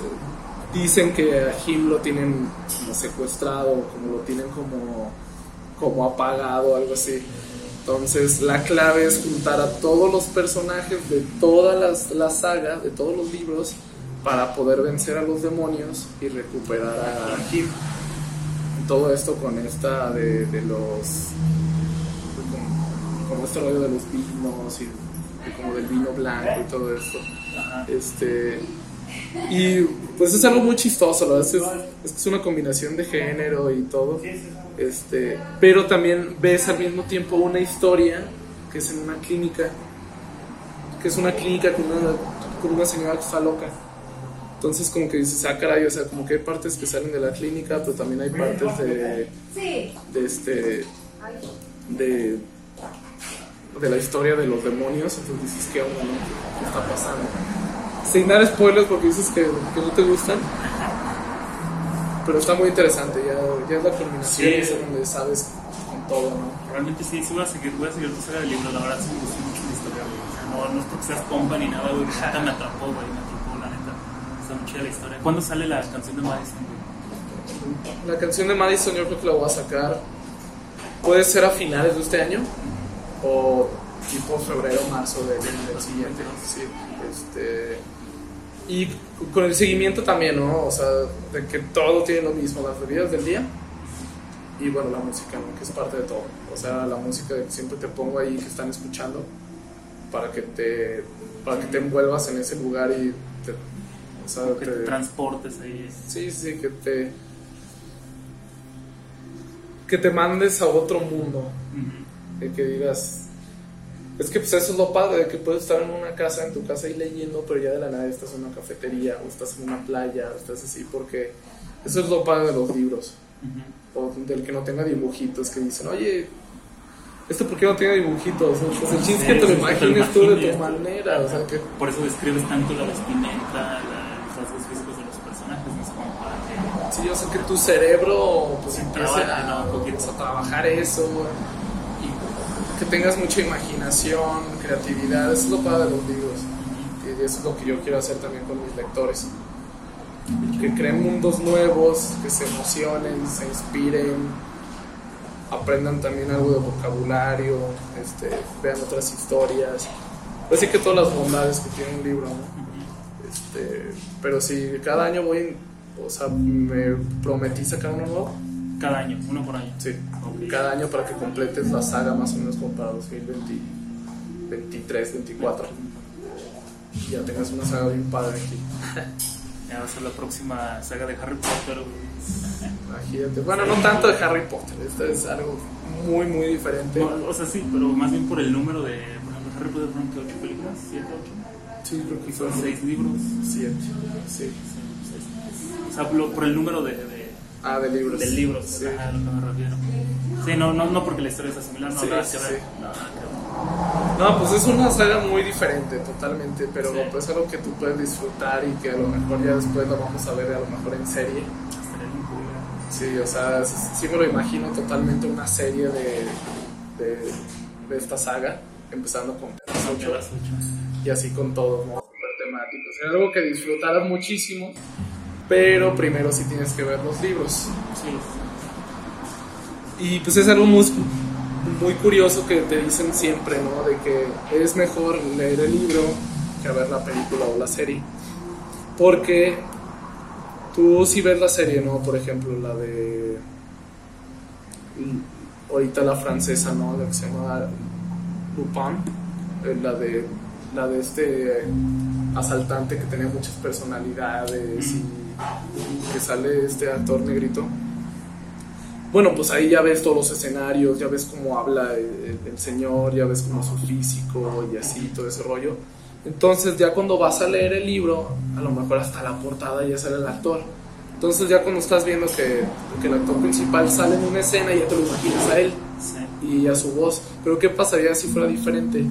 dicen que a Jim lo tienen como secuestrado, como lo tienen como, como apagado, algo así. Entonces la clave es juntar a todos los personajes de toda las- la saga, de todos los libros, para poder vencer a los demonios y recuperar a Jim. Todo esto con esta de, de los... Con, este rollo de los vinos y, y como del vino blanco y todo esto. Este, Y pues es algo muy chistoso, ¿no? es, es, es una combinación de género y todo. Este, pero también ves al mismo tiempo una historia que es en una clínica, que es una clínica con una, con una señora que está loca. Entonces como que dices, ah, caray, o sea, como que hay partes que salen de la clínica, pero también hay partes de, de este, de, de la historia de los demonios. Entonces dices, ¿qué onda, no? ¿Qué está pasando? Sin dar spoilers porque dices que, que no te gustan. Pero está muy interesante, ya, ya es la culminación, Sí. es donde sabes con todo, ¿no? Realmente sí, sí voy a seguir, voy a seguir tu saga de libros, la verdad sí me gustó mucho la historia, güey. O sea, no, no es porque seas pompa ni nada, güey, neta me atrapó, güey, me atrapó, la neta. Está muy chida la historia. ¿Cuándo sale la canción de Madison, güey? La canción de Madison yo creo que la voy a sacar. Puede ser a finales de este año o tipo febrero, marzo del, del siguiente. Sí, este, y con el seguimiento también, ¿no? O sea, de que todo tiene lo mismo, las bebidas del día y bueno, la música, ¿no? Que es parte de todo. O sea, la música que siempre te pongo ahí que están escuchando para que te, para que te envuelvas en ese lugar y te, o sea, Que te te- transportes ahí. Sí, sí, que te. que te mandes a otro mundo. Ujú. De que digas. Es que pues eso es lo padre, de que puedes estar en una casa, en tu casa ahí leyendo, pero ya de la nada estás en una cafetería, o estás en una playa, o estás así, porque eso es lo padre de los libros. Ujú. O del que no tenga dibujitos, que dicen, oye, ¿esto por qué no tiene dibujitos? Pues el chiste que te lo imagines tú de tu manera, o sea, que Por eso describes tanto la vestimenta, los rasgos físicos de los personajes, ¿no? como para que... Sí, yo sé que tu cerebro pues empiece a, ¿no? Pues, a trabajar eso y que tengas mucha imaginación, creatividad, eso es lo padre de los libros y eso es lo que yo quiero hacer también con mis lectores. Que creen mundos nuevos, que se emocionen, se inspiren aprendan también algo de vocabulario este, vean otras historias. Así que todas las bondades que tiene un libro ¿no? Este, pero si cada año voy, o sea, me prometí sacar uno nuevo, Cada año, uno por año. sí, Ok. cada año para que completes la saga más o menos como para 2023, 24. Y ya tengas una saga bien padre aquí. Ya va a ser la próxima saga de Harry Potter. Imagínate. Bueno, no tanto de Harry Potter, esto es algo muy, muy diferente. No, o sea, sí, pero más bien por el número de. Por ejemplo, Harry Potter fueron que ocho películas, siete, ocho. Sí, creo que Son son seis libros. siete. Sí. Sí. O sea, por el número de, de, Ah, de libros. de libros, Sí. ajá, lo que me refiero. Sí, no, no, no porque la historia sea similar, no, Sí, nada sí, que ver. sí. No, ver. No, pues es una saga muy diferente, totalmente, pero pues es algo que tú puedes disfrutar y que a lo mejor ya después lo vamos a ver a lo mejor en serie. Güey. Sí, o sea, sí, me lo imagino totalmente una serie de, de, de esta saga, empezando con las Aunque a ocho las ocho. y así con todos, ¿no? Súper temáticos. Es algo que disfrutaras muchísimo, pero primero sí tienes que ver los libros. Sí, Y pues es algo muy, muy curioso que te dicen siempre, ¿no? De que es mejor leer el libro que ver la película o la serie. Porque tú si ves la serie, ¿no? Por ejemplo, la de... Ahorita la francesa, ¿no? La que se llama Lupin. eh, La de, la de este asaltante que tenía muchas personalidades y que sale este actor negrito. Bueno, pues ahí ya ves todos los escenarios, ya ves cómo habla el, el señor, ya ves cómo su físico y así, todo ese rollo. Entonces ya cuando vas a leer el libro, a lo mejor hasta la portada ya sale el actor. Entonces ya cuando estás viendo que, que el actor principal sale en una escena, ya te lo imaginas a él sí. y a su voz. Pero ¿qué pasaría si fuera diferente?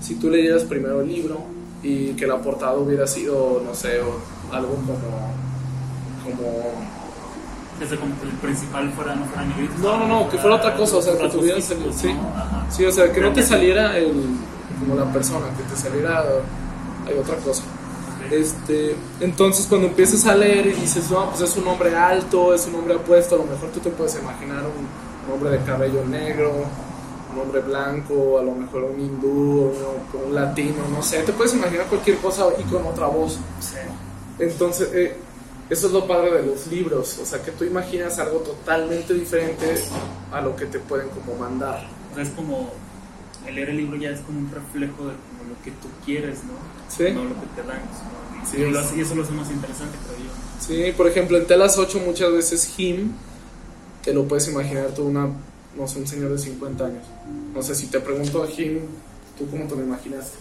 Si tú leyeras primero el libro y que la portada hubiera sido, no sé, o algo como... como Desde como que el principal fuera, no fuera. No, no, no, que fuera otra cosa, o sea, que físicos, sí, ¿no? Sí, o sea, que no te saliera el, como la persona, que te saliera hay otra cosa. Este, entonces cuando empiezas a leer y dices, no, pues es un hombre alto, es un hombre apuesto, a lo mejor tú te puedes imaginar un, un hombre de cabello negro, un hombre blanco, a lo mejor un hindú, un latino, no sé, te puedes imaginar cualquier cosa y con otra voz. Sí. Entonces, eh, eso es lo padre de los libros, o sea, que tú imaginas algo totalmente diferente a lo que te pueden como mandar. O sea, es como el leer el libro ya es como un reflejo de como lo que tú quieres, ¿no? Sí. No lo que te dan. ¿no? Sí, y eso lo hace más interesante, creo yo. Sí, por ejemplo, en Telas 8 muchas veces him, te lo puedes imaginar tú una, no sé, un señor de 50 años. No sé, si te pregunto a him, ¿tú cómo te lo imaginaste?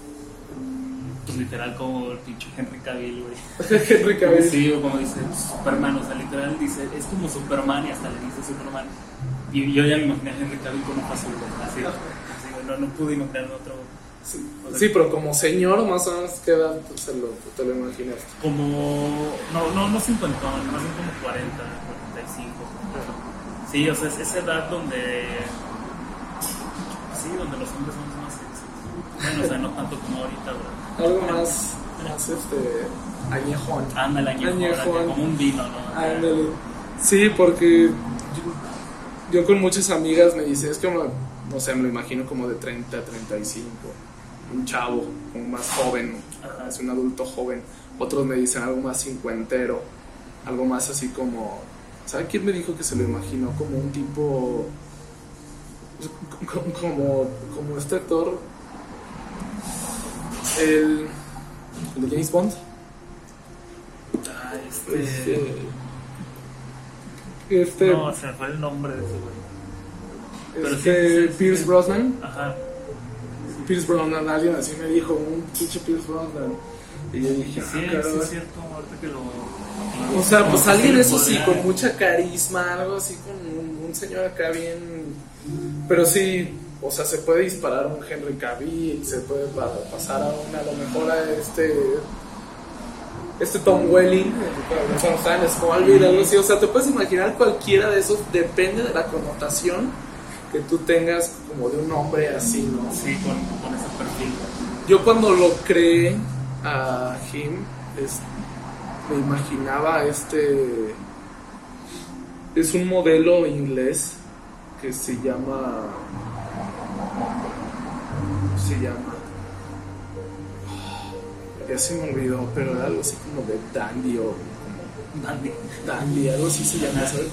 Pues literal como el pinche Henry Cavill, güey. Henry Cavill. Sí, o como dice Superman, o sea, literal dice, es como Superman y hasta le dice Superman. Y yo ya me imaginé a Henry Cavill con azules, así, así, no, no pude imaginar otro. Sí, o sea, sí, pero como señor, más o menos, ¿qué edad te, se lo, te lo imaginaste? Como, no, no, no 50, más bien como 40, 45. Sí, o sea, es esa edad donde, sí, donde los hombres somos Bueno, o sea, no tanto como ahorita, güey. Algo más, más este, añejón. Ándale, añejón, Añejón. como un vino, ¿no? Ándale. Sí, porque yo, yo con muchas amigas me dicen, es que, me- no sé, me lo imagino como de 30 a 35, un chavo, como más joven, Ajá. es un adulto joven. Otros me dicen algo más cincuentero, algo más así como, ¿sabe quién me dijo que se lo imaginó como un tipo, como, como, como este actor, el, el de James Bond? Ah, este... Este. Este. No, se me fue el nombre de ese güey. este sí, Pierce sí. Brosnan. Ajá. Pierce Brosnan, alguien así me dijo, un pinche Pierce Brosnan. Y yo dije, Sí, ah, sí, caray. es cierto, ahorita que lo... O sea, pues alguien eso sí, con mucha carisma, algo así, con un, un señor acá bien. Pero sí, o sea, se puede disparar un Henry Cavill, se puede pa- pasar a un, a lo mejor a este. Este Tom Welling, cuando está en Smallville, algo así. O sea, te puedes imaginar cualquiera de esos, depende de la connotación que tú tengas como de un hombre así, ¿no? Sí, con, con ese perfil. Yo cuando lo creé a Jim, me imaginaba este... Es un modelo inglés que se llama... Se llama... Ya se me olvidó, pero era algo así como de Dandy o Dandy. Dandy, algo así se llama, ¿sabes?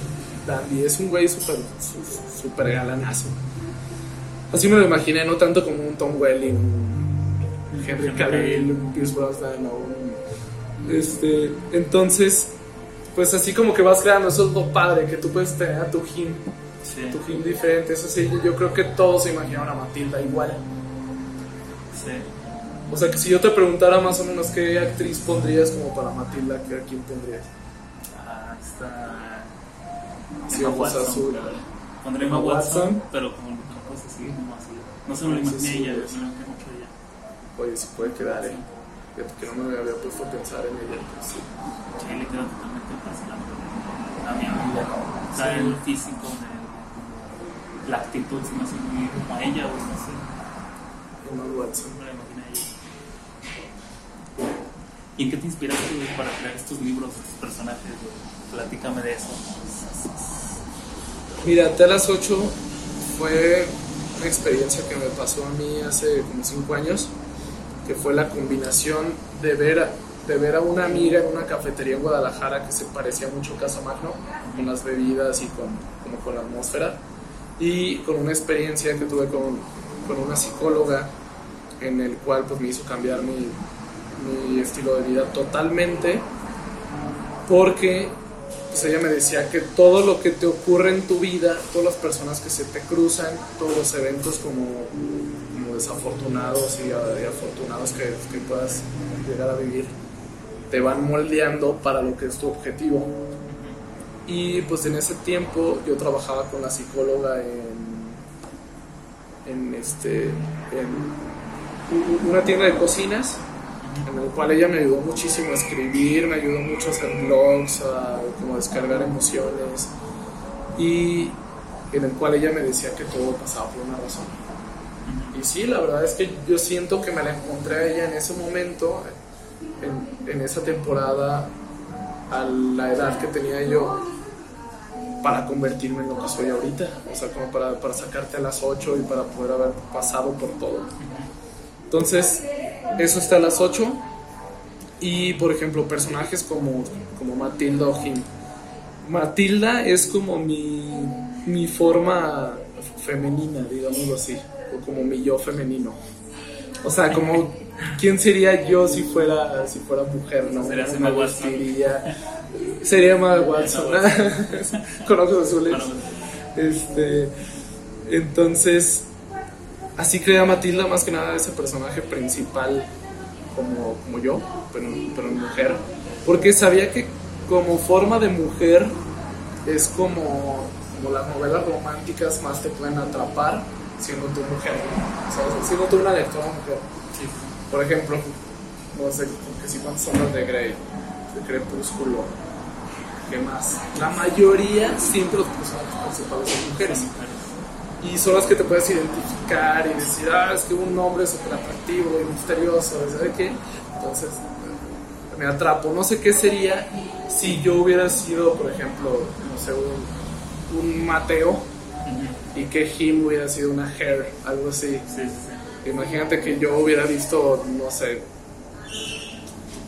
Dandy, es un güey súper su- súper galanazo. Así me lo imaginé, no tanto como un Tom Welling, un Henry Cavill, un Pierce Brosnan o un... Este, entonces, pues así como que vas creando, eso es lo padre, que tú puedes tener a tu Jim, Sí, tu Jim diferente, eso sí, yo creo que todos se imaginaron a Matilda igual. sí. O sea, que si yo te preguntara más o menos qué actriz pondrías como para Matilda, ¿qué- ¿a quién pondrías? Ah, está... Sí, Emma Watson, azul. Pondré Emma Watson, Watson. pero con ojos así, como así. No se me lo Sí, imaginé sí, ella, sí. me lo imaginé mucho ella. Oye, si puede quedar, eh. Fíjate que no me había puesto a pensar en ella. pero sí. Sí, le queda totalmente personaje. A mi amiga. O sea, Sí. el físico, el- la actitud, se me hace muy como a ella, güey, no sé. Emma Watson. Me la imaginé a ella. ¿Y en qué te inspiraste güey, para crear estos libros, estos personajes? güey? Platícame de eso. Mira, Telas 8 fue una experiencia que me pasó a mí hace como 5 años, que fue la combinación de ver, a, de ver a una amiga en una cafetería en Guadalajara que se parecía mucho a Casa Magno, con las bebidas y con, como con la atmósfera, y con una experiencia que tuve con, con una psicóloga en el cual pues me hizo cambiar mi, estilo de vida totalmente, porque pues ella me decía que todo lo que te ocurre en tu vida, todas las personas que se te cruzan, todos los eventos como, como desafortunados y, y afortunados que, que puedas llegar a vivir, te van moldeando para lo que es tu objetivo. Y pues en ese tiempo yo trabajaba con la psicóloga en, en, este, en una tienda de cocinas en el cual ella me ayudó muchísimo a escribir, me ayudó mucho a hacer blogs, a como descargar emociones y en el cual ella me decía que todo pasaba por una razón. Y sí, la verdad es que yo siento que me la encontré a ella en ese momento, en, en esa temporada, a la edad que tenía yo, para convertirme en lo que soy ahorita. O sea, como para, para sacarte a las 8 y para poder haber pasado por todo. Entonces, eso está a las 8. Y, por ejemplo, personajes como, como Matilda o Jim. Matilda es como mi, mi forma femenina, digámoslo así. o como mi yo femenino. O sea, como quién sería yo si fuera si fuera mujer, ¿no? Sería Me Emma Watson. vestiría- Sería Emma Watson. Con ojos azules. Este, entonces, así creé a Matilda más que nada ese personaje principal como, como yo, pero, pero mujer. Porque sabía que como forma de mujer es como, como las novelas románticas más te pueden atrapar siendo tu mujer. ¿no? ¿Sabes? Siendo tú una lectora mujer. Por ejemplo, no sé, que si cuántas sombras de Grey, de Crepúsculo, ¿qué más? La mayoría siempre los personajes principales son mujeres. Y son las que te puedes identificar y decir, ah, es que un hombre súper atractivo y misterioso, ¿sabes qué? Entonces, me atrapo. No sé qué sería si yo hubiera sido, por ejemplo, no sé, un, un Mateo y que Jim hubiera sido una Hair, algo así. Sí, sí, sí. Imagínate que yo hubiera visto, no sé,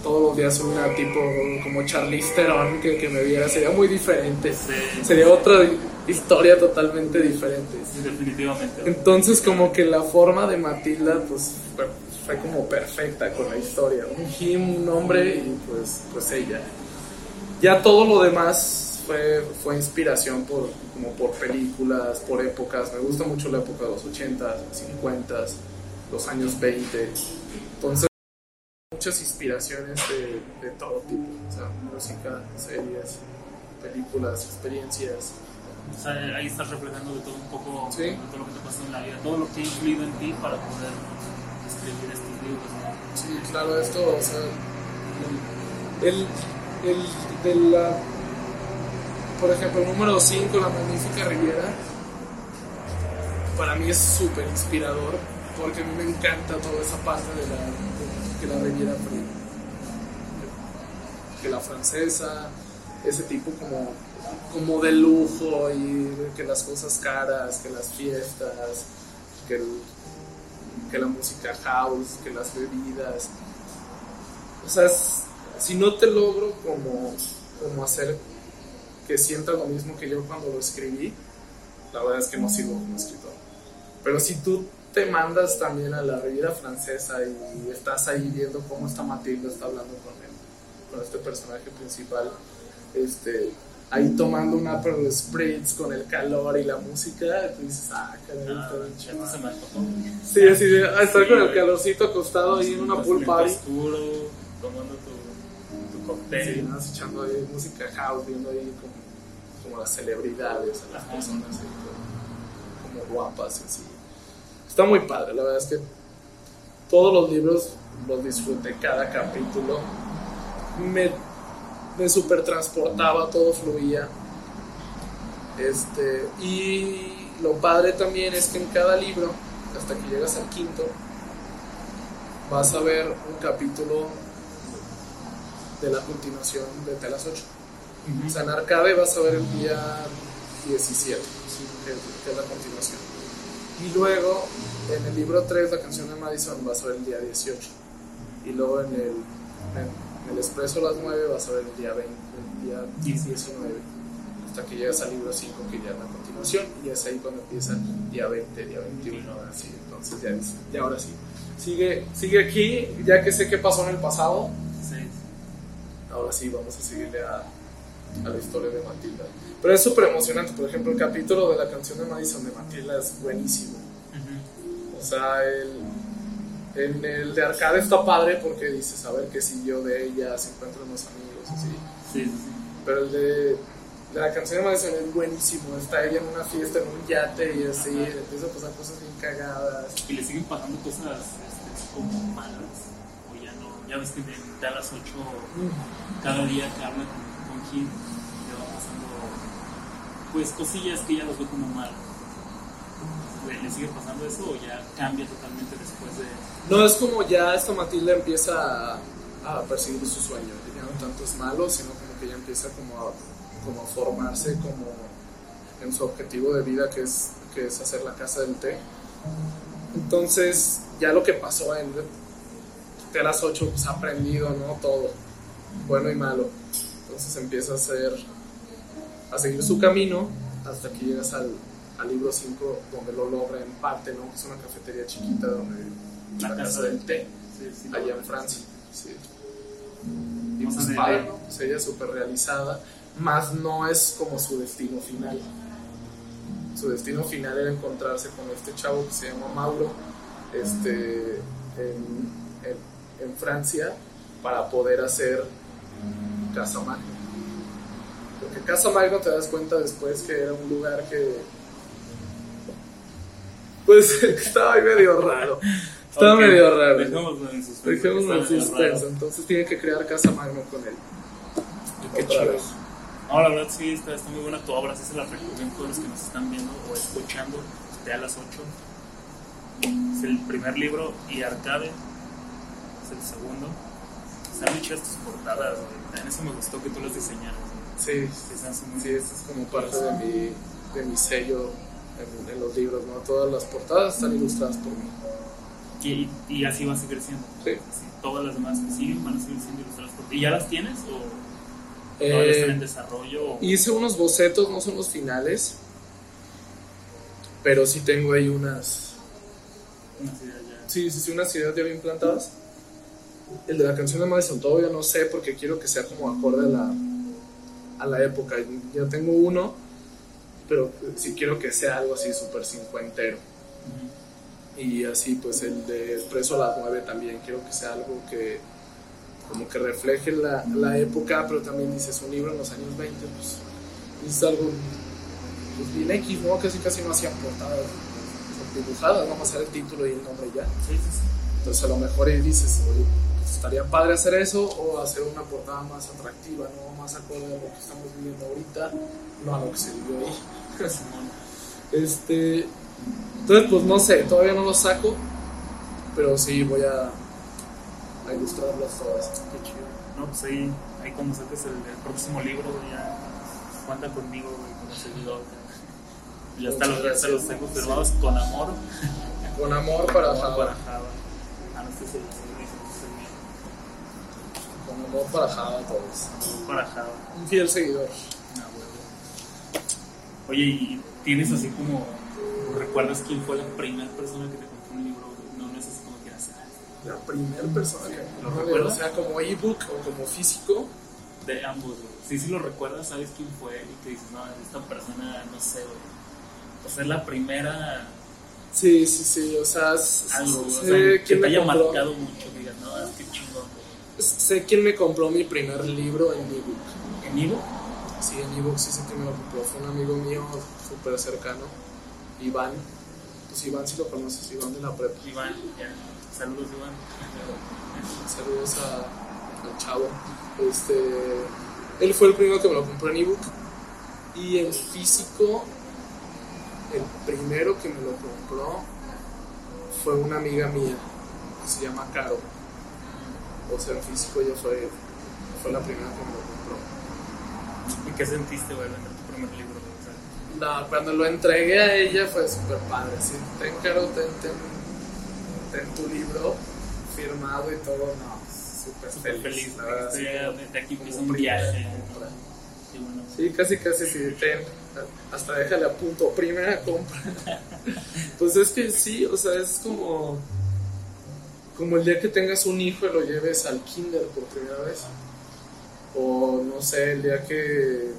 todos los días una tipo como Charlize Theron que, que me viera, sería muy diferente. Sí. Sería otra historia totalmente diferente. Sí, definitivamente. Entonces como que la forma de Matilda pues fue, fue como perfecta con la historia. Un Jim, un hombre y pues, pues ella. Ya todo lo demás fue, fue inspiración por, como por películas, por épocas. Me gusta mucho la época de los 80s, 50s, los años 20. Entonces muchas inspiraciones de, de todo tipo. O sea, música, series, películas, experiencias. O sea, ahí estás reflejando de todo un poco, Sí. de todo lo que te pasó en la vida, todo lo que ha influido en ti para poder escribir estos libros. ¿no? Sí, claro, esto, o sea, el, el de la, por ejemplo, el número 5, La Magnífica Riviera, para mí es súper inspirador, porque a mí me encanta toda esa parte de la, de- que la Riviera que la francesa, ese tipo como, como de lujo y que las cosas caras, que las fiestas, que el, que la música house, que las bebidas. O sea, es- si no te logro como, como hacer que sienta lo mismo que yo cuando lo escribí, la verdad es que no sirvo como escritor. Pero si tú te mandas también a la Riviera Francesa y estás ahí viendo cómo esta Matilda está hablando con él, con este personaje principal, este, ahí tomando un Aperol Spritz con el calor y la música, tú dices, ah, caray, Ah, está bien chido". se me antojó. Sí, así de ah, estar Sí, con el calorcito acostado ahí en una pool party. oscuro, tomando tu, tu cóctel. Sí, más echando ahí música house, viendo ahí como, como las celebridades, a las personas ahí como, como guapas y así. Está muy padre, la verdad es que todos los libros los disfruté, cada capítulo. Me, me super transportaba, todo fluía. Este, y lo padre también es que en cada libro, hasta que llegas al quinto, vas a ver un capítulo de la continuación de Telas 8. Ujú. O sea, en Arcade vas a ver el día 17, que, que es la continuación. Y luego, en el libro 3, la canción de Madison, vas a ver el día 18. Y luego en el, en, en el Expreso a las 9 vas a ver el día 20, el día 19. Hasta que llegas al libro 5, que ya es la continuación. Y es ahí cuando empieza día 20, día 21, así. Entonces ya, es- ya ahora sí. Sigue, sigue aquí, ya que sé qué pasó en el pasado, Sí. ahora sí vamos a seguirle a, a la historia de Matilda. Pero es súper emocionante, por ejemplo, el capítulo de la canción de Madison de Matilda es buenísimo. O sea, el, el, el de Arcade está padre porque dices, a ver qué siguió de ella, se encuentran los amigos, así. Sí, sí. Pero el de, de la canción de Madison es buenísimo, está ella en una fiesta, en un yate y así, le empieza a pasar cosas bien cagadas. Y le siguen pasando cosas este, como malas. O ya no. Ya ves que de Dallas 8, cada día que habla con, con pues cosillas que ella los ve como mal. ¿Le, le sigue pasando eso o ya cambia totalmente después de.? No, es como ya esta Matilda empieza a, a perseguir su sueño. Ya no tanto es malo, sino como que ya empieza como a, como a formarse como en su objetivo de vida, que es, que es hacer la casa del té. Entonces, ya lo que pasó en a las 8, pues ha aprendido, ¿no? Todo, bueno y malo. Entonces empieza a hacer, a seguir su camino hasta que llegas al, al libro 5, donde lo logra en parte, ¿no? Es una cafetería chiquita donde La la casa del té, Sí, sí, allá en Francia. Sí. Y vamos a Es ver- padre, ¿no? Pues ella es súper realizada, más no es como su destino final. Su destino final era encontrarse con este chavo que se llama Mauro este, en, en- en Francia para poder hacer Casa Magno. Casa Magno te das cuenta después que era un lugar que. Pues estaba ahí medio raro. Estaba medio raro. Dejémoslo en suspenso. Dejémoslo en suspenso. Entonces tiene que crear Casa Magno con él. Qué chido. No, la verdad sí, está, está muy buena tu obra. Sí se la recomiendo a todos los que nos están viendo o escuchando. De a las 8. Es el primer libro y Arcade es el segundo. Están muy chidas tus portadas, güey. También eso me gustó que tú las diseñaras. Sí, Sí, sí, esto es como parte de mi, de mi sello en, en los libros, ¿no? Todas las portadas están ilustradas por mí. Y, y así va a seguir siendo. Sí. Así, todas las demás que siguen van a seguir siendo ilustradas por ti. ¿Y ya las tienes o todavía están en Eh, desarrollo? O... hice unos bocetos, no son los finales, pero sí tengo ahí unas, Unas ideas ya. sí, sí, sí, unas ideas ya bien plantadas. El de la canción de Madison todavía no sé porque quiero que sea como acorde a la, a la época. Ya tengo uno, pero sí quiero que sea algo así súper cincuentero. Y así, pues el de Expreso a las 9 también quiero que sea algo que como que refleje la, la época, pero también dices un libro en los años 20, pues es algo pues, bien X, ¿no? Casi casi no hacían portadas dibujadas, vamos a hacer el título y el nombre ya. Sí, sí, sí. Entonces a lo mejor ahí dices, oye, estaría padre hacer eso o hacer una portada más atractiva, ¿no? Más acorde a lo que estamos viviendo ahorita, no a lo que se vivió ahí. Este, entonces, pues no sé, todavía no lo saco, pero sí voy a, a ilustrarlas todas. Qué chido. No, pues ahí, ahí cuando saques el, el próximo libro, ya cuenta conmigo, güey, como seguidor. Ya, hasta los, ya los tengo firmados con amor. Con amor para Java. para Java. Ah, no, este es Con amor para Java para. Un fiel seguidor. Ah, huevo. Oye, ¿y tienes así como, recuerdas quién fue la primera persona que te compró un libro? No, no es así como que hacer La primera persona que ¿Lo o recuerdas? sea, como ebook o como físico. De ambos, güey. Sí, sí lo recuerdas, sabes quién fue y te dices, no, esta persona, no sé, güey. Pues es la primera Sí, sí, sí, o sea, algo, o sea, que te haya compró. marcado mucho, digas, no, es que güey. Sé quién me compró mi primer libro en ebook. ¿En Ivo? Sí, en ebook sí sé quién me lo compró. Fue un amigo mío súper cercano, Iván. Pues Iván sí lo conoces, Iván de la prepa. Iván, ya. Saludos, Iván. Saludos a- al chavo. Este, él fue el primero que me lo compró en ebook. Y en físico, el primero que me lo compró fue una amiga mía que se llama Caro. O sea, en físico ella fue, fue la primera que me lo compró. ¿Y qué sentiste, güey, vender tu primer libro? güey? O sea, No, cuando lo entregué a ella fue súper padre. Sí, ten Caro, ten, ten, ten tu libro firmado y todo. No, súper feliz. feliz, la verdad, sí. Aquí empieza Como un viaje. compra. Sí, bueno. Sí, casi casi sí, ten, hasta déjale a punto, primera compra. pues es que sí, o sea, es como, como el día que tengas un hijo y lo lleves al kinder por primera vez. O no sé, el día que,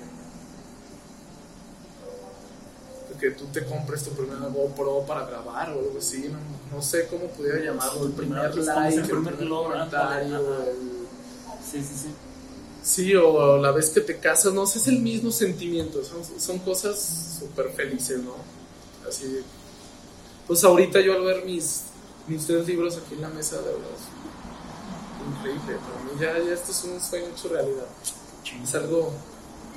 que tú te compres tu primera GoPro para grabar o algo así, no, no sé cómo pudiera llamarlo, el primer like, el primer comentario. Sí, sí, sí. Sí, o la vez que te casas, no sé, es el mismo sentimiento, son, son cosas súper felices, ¿no? Así, pues ahorita yo al ver mis, mis tres libros aquí en la mesa, de verdad, es increíble, para mí ya, ya esto es un sueño hecho realidad, es algo,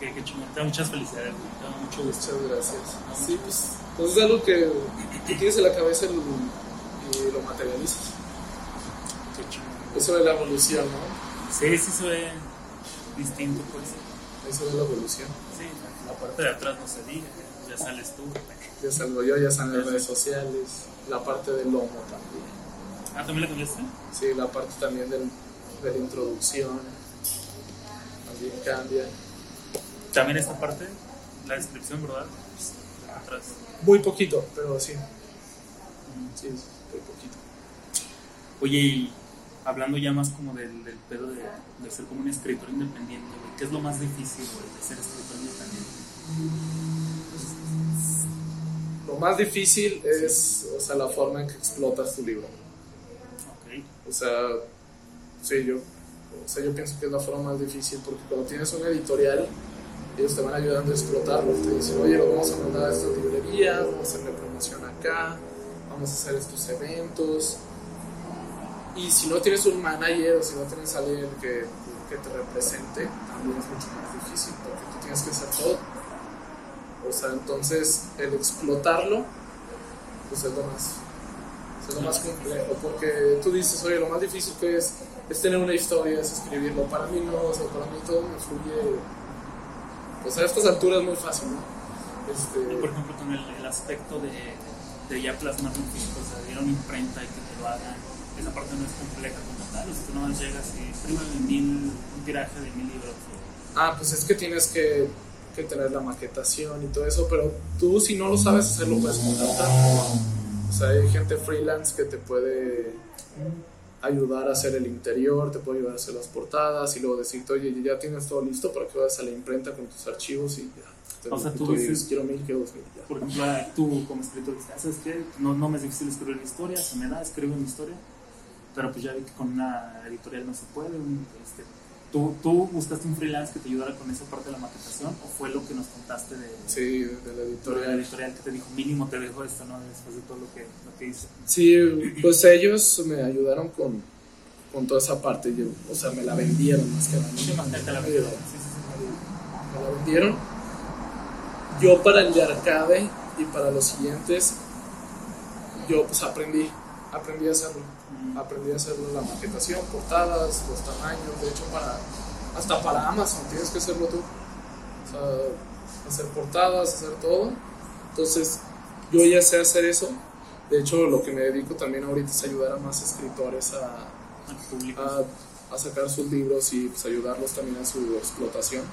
qué chingón. Te da muchas felicidades, güey. Te da mucho gusto. muchas gracias. Sí, pues, pues es algo que, que tienes en la cabeza y lo, materializas. Qué chingón. Eso es la evolución, ¿no? Sí, sí se ve distinto, pues. Eso es la evolución. Sí, la parte de atrás no se diga, ya sales tú. Ya salgo yo, ya están las redes sociales, la parte del lomo también. Ah, ¿también la cambiaste? Sí, la parte también del, de la introducción también cambia. También esta parte, la descripción, ¿verdad? atrás. Muy poquito, pero sí. Sí, es muy poquito. Oye, y hablando ya más como del, del pedo de, de ser como un escritor independiente, güey, ¿qué es lo más difícil, güey, de ser escritor independiente? Lo más difícil es, o sea, la forma en que explotas tu libro. Ok. O sea, sí, yo, o sea, yo pienso que es la forma más difícil porque cuando tienes una editorial, ellos te van ayudando a explotarlo. Te dicen, oye, lo vamos a mandar a estas librerías, vamos a hacerle promoción acá, vamos a hacer estos eventos. Y si no tienes un manager o si no tienes alguien que, que te represente, también es mucho más difícil porque tú tienes que hacer todo. O sea, entonces el explotarlo, pues es lo más, es lo más complejo, porque tú dices, oye, lo más difícil que es, es tener una historia, es escribirlo. Para mí no, o sea, para mí todo me fluye, pues a estas alturas es muy fácil, ¿no? Y Este, por ejemplo, con el, el aspecto de, de ya plasmarlo en físico, o sea, de ir a una imprenta y que te lo hagan, esa parte no es compleja como tal, o sea, tú nomás llegas y imprimen mil, un tiraje de mil libros. o- ah, pues es que tienes que, que tener la maquetación y todo eso, pero tú si no lo sabes hacer, lo puedes contratar. O sea, hay gente freelance que te puede ayudar a hacer el interior, te puede ayudar a hacer las portadas y luego decirte, oye, ya tienes todo listo para que vayas a la imprenta con tus archivos y ya. O sea, tú dices- quiero mil, quiero dos mil, ya. Por ejemplo, tú como escritor dices, "Ah, ¿sabes qué? No, no me es difícil escribir una historia, se me da, escribo una historia, pero pues ya vi que con una editorial no se puede. este, ¿tú, ¿Tú buscaste un freelance que te ayudara con esa parte de la maquetación o fue lo que nos contaste de, Sí, de la de la editorial. que te dijo, mínimo te dejo esto, ¿no? Después de todo lo que, lo que hice. Sí, pues ellos me ayudaron con, con toda esa parte, yo, o sea, me la vendieron más que nada. Sí, más que la vendieron. Sí, sí, sí. me la vendieron. Yo para el de arcade y para los siguientes, yo pues aprendí, aprendí a hacerlo. Aprendí a hacerlo la maquetación, portadas, los tamaños, de hecho para, hasta para Amazon tienes que hacerlo tú. O sea, hacer portadas, hacer todo. Entonces, yo ya sé hacer eso. De hecho, lo que me dedico también ahorita es ayudar a más escritores a, a, a sacar sus libros y pues, ayudarlos también en su explotación.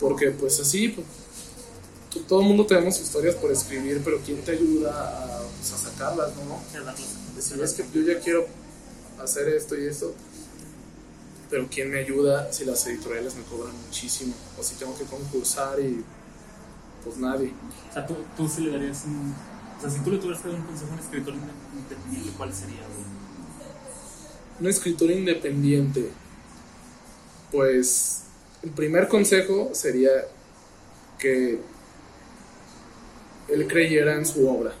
Porque pues así, pues, todo el mundo tenemos historias por escribir, pero ¿quién te ayuda a, pues, a sacarlas, no? Decir, es que yo ya quiero hacer esto y esto, pero ¿quién me ayuda si las editoriales me cobran muchísimo? O si tengo que concursar y pues nadie. O sea, tú, tú sí le darías un... O sea, si tú le tuvieras que dar un consejo a un escritor independiente, ¿cuál sería? Un escritor independiente, pues el primer consejo sería que él creyera en su obra.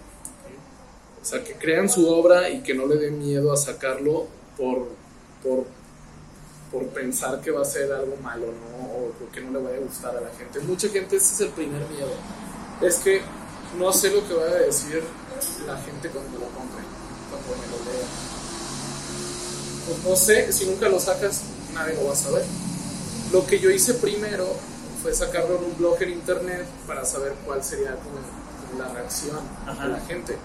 O sea, que crea en su obra y que no le dé miedo a sacarlo por, por, por pensar que va a ser algo malo, ¿no? O porque no le vaya a gustar a la gente. Mucha gente ese es el primer miedo. Es que no sé lo que va a decir la gente cuando lo compre, cuando me lo lea. Pues no sé, si nunca lo sacas, nadie lo va a saber. Lo que yo hice primero fue sacarlo en un blog en internet para saber cuál sería como, como la reacción Ajá. de la gente.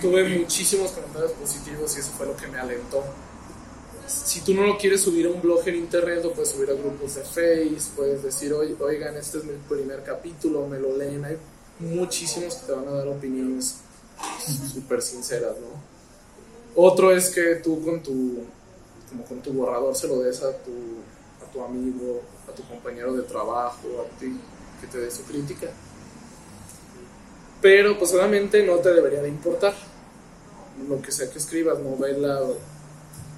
Tuve muchísimos comentarios positivos y eso fue lo que me alentó. Si tú no lo quieres subir a un blog en internet, lo puedes subir a grupos de Face, puedes decir, "Oy- oigan, este es mi primer capítulo, me lo leen. Hay muchísimos que te van a dar opiniones súper sinceras, ¿no? Otro es que tú con tu, como con tu borrador se lo des a tu, a tu amigo, a tu compañero de trabajo, a ti, que te dé su crítica. Pero pues obviamente no te debería de importar lo que sea que escribas, novela,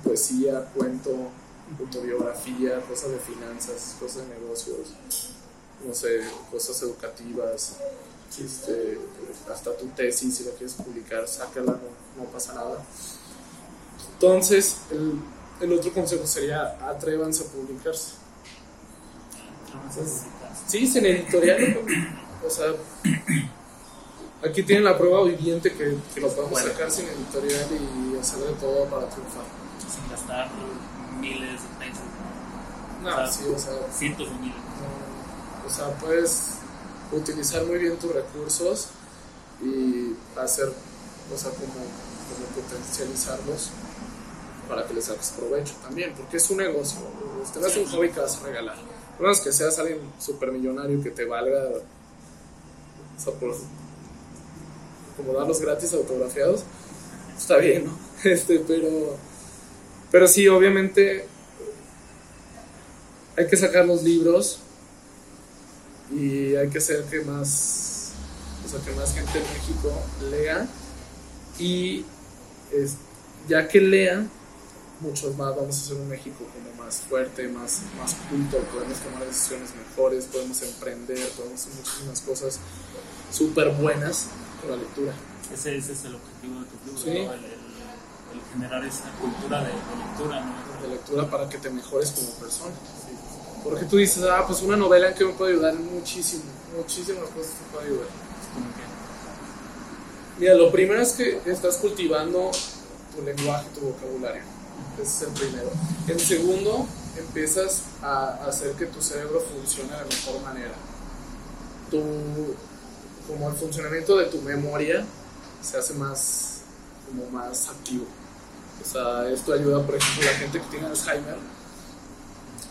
poesía, cuento, autobiografía, cosas de finanzas, cosas de negocios, no sé, cosas educativas, este, hasta tu tesis, si la quieres publicar, sácala, no, no pasa nada. Entonces, el, el otro consejo sería atrévanse a publicarse. Sí, sin editorial, o sea, aquí tienen la prueba viviente que, que lo podemos Bueno. sacar sin editorial y hacer de todo para triunfar. Sin gastar miles de pesos, ¿no? Sí, o sea, cientos de miles. no, o sea, puedes utilizar muy bien tus recursos y hacer, o sea, como, como potencializarlos para que les saques provecho también, porque es un negocio, no es un hobby que vas a regalar. No es que seas alguien súper millonario que te valga O sea, por como darlos gratis autografiados, está bien, ¿no? Este, pero, pero sí, obviamente hay que sacar los libros y hay que hacer que más, o sea, que más gente en México lea y es, ya que lea, muchos más vamos a hacer un México como más fuerte, más, más culto, podemos tomar decisiones mejores, podemos emprender, podemos hacer muchísimas cosas súper buenas la lectura. Ese, ese es el objetivo de tu libro, Sí. ¿no? el, el- el generar esa cultura de, de lectura, ¿no? de lectura para que te mejores como persona. Porque tú dices, ah, pues una novela en que me puede ayudar muchísimo, muchísimas cosas te puede ayudar. Mira, lo primero es que estás cultivando tu lenguaje, tu vocabulario. Ese es el primero. El segundo, empiezas a hacer que tu cerebro funcione de mejor manera. Tu, como el funcionamiento de tu memoria se hace más, como más activo. O sea, esto ayuda, por ejemplo, a la gente que tiene Alzheimer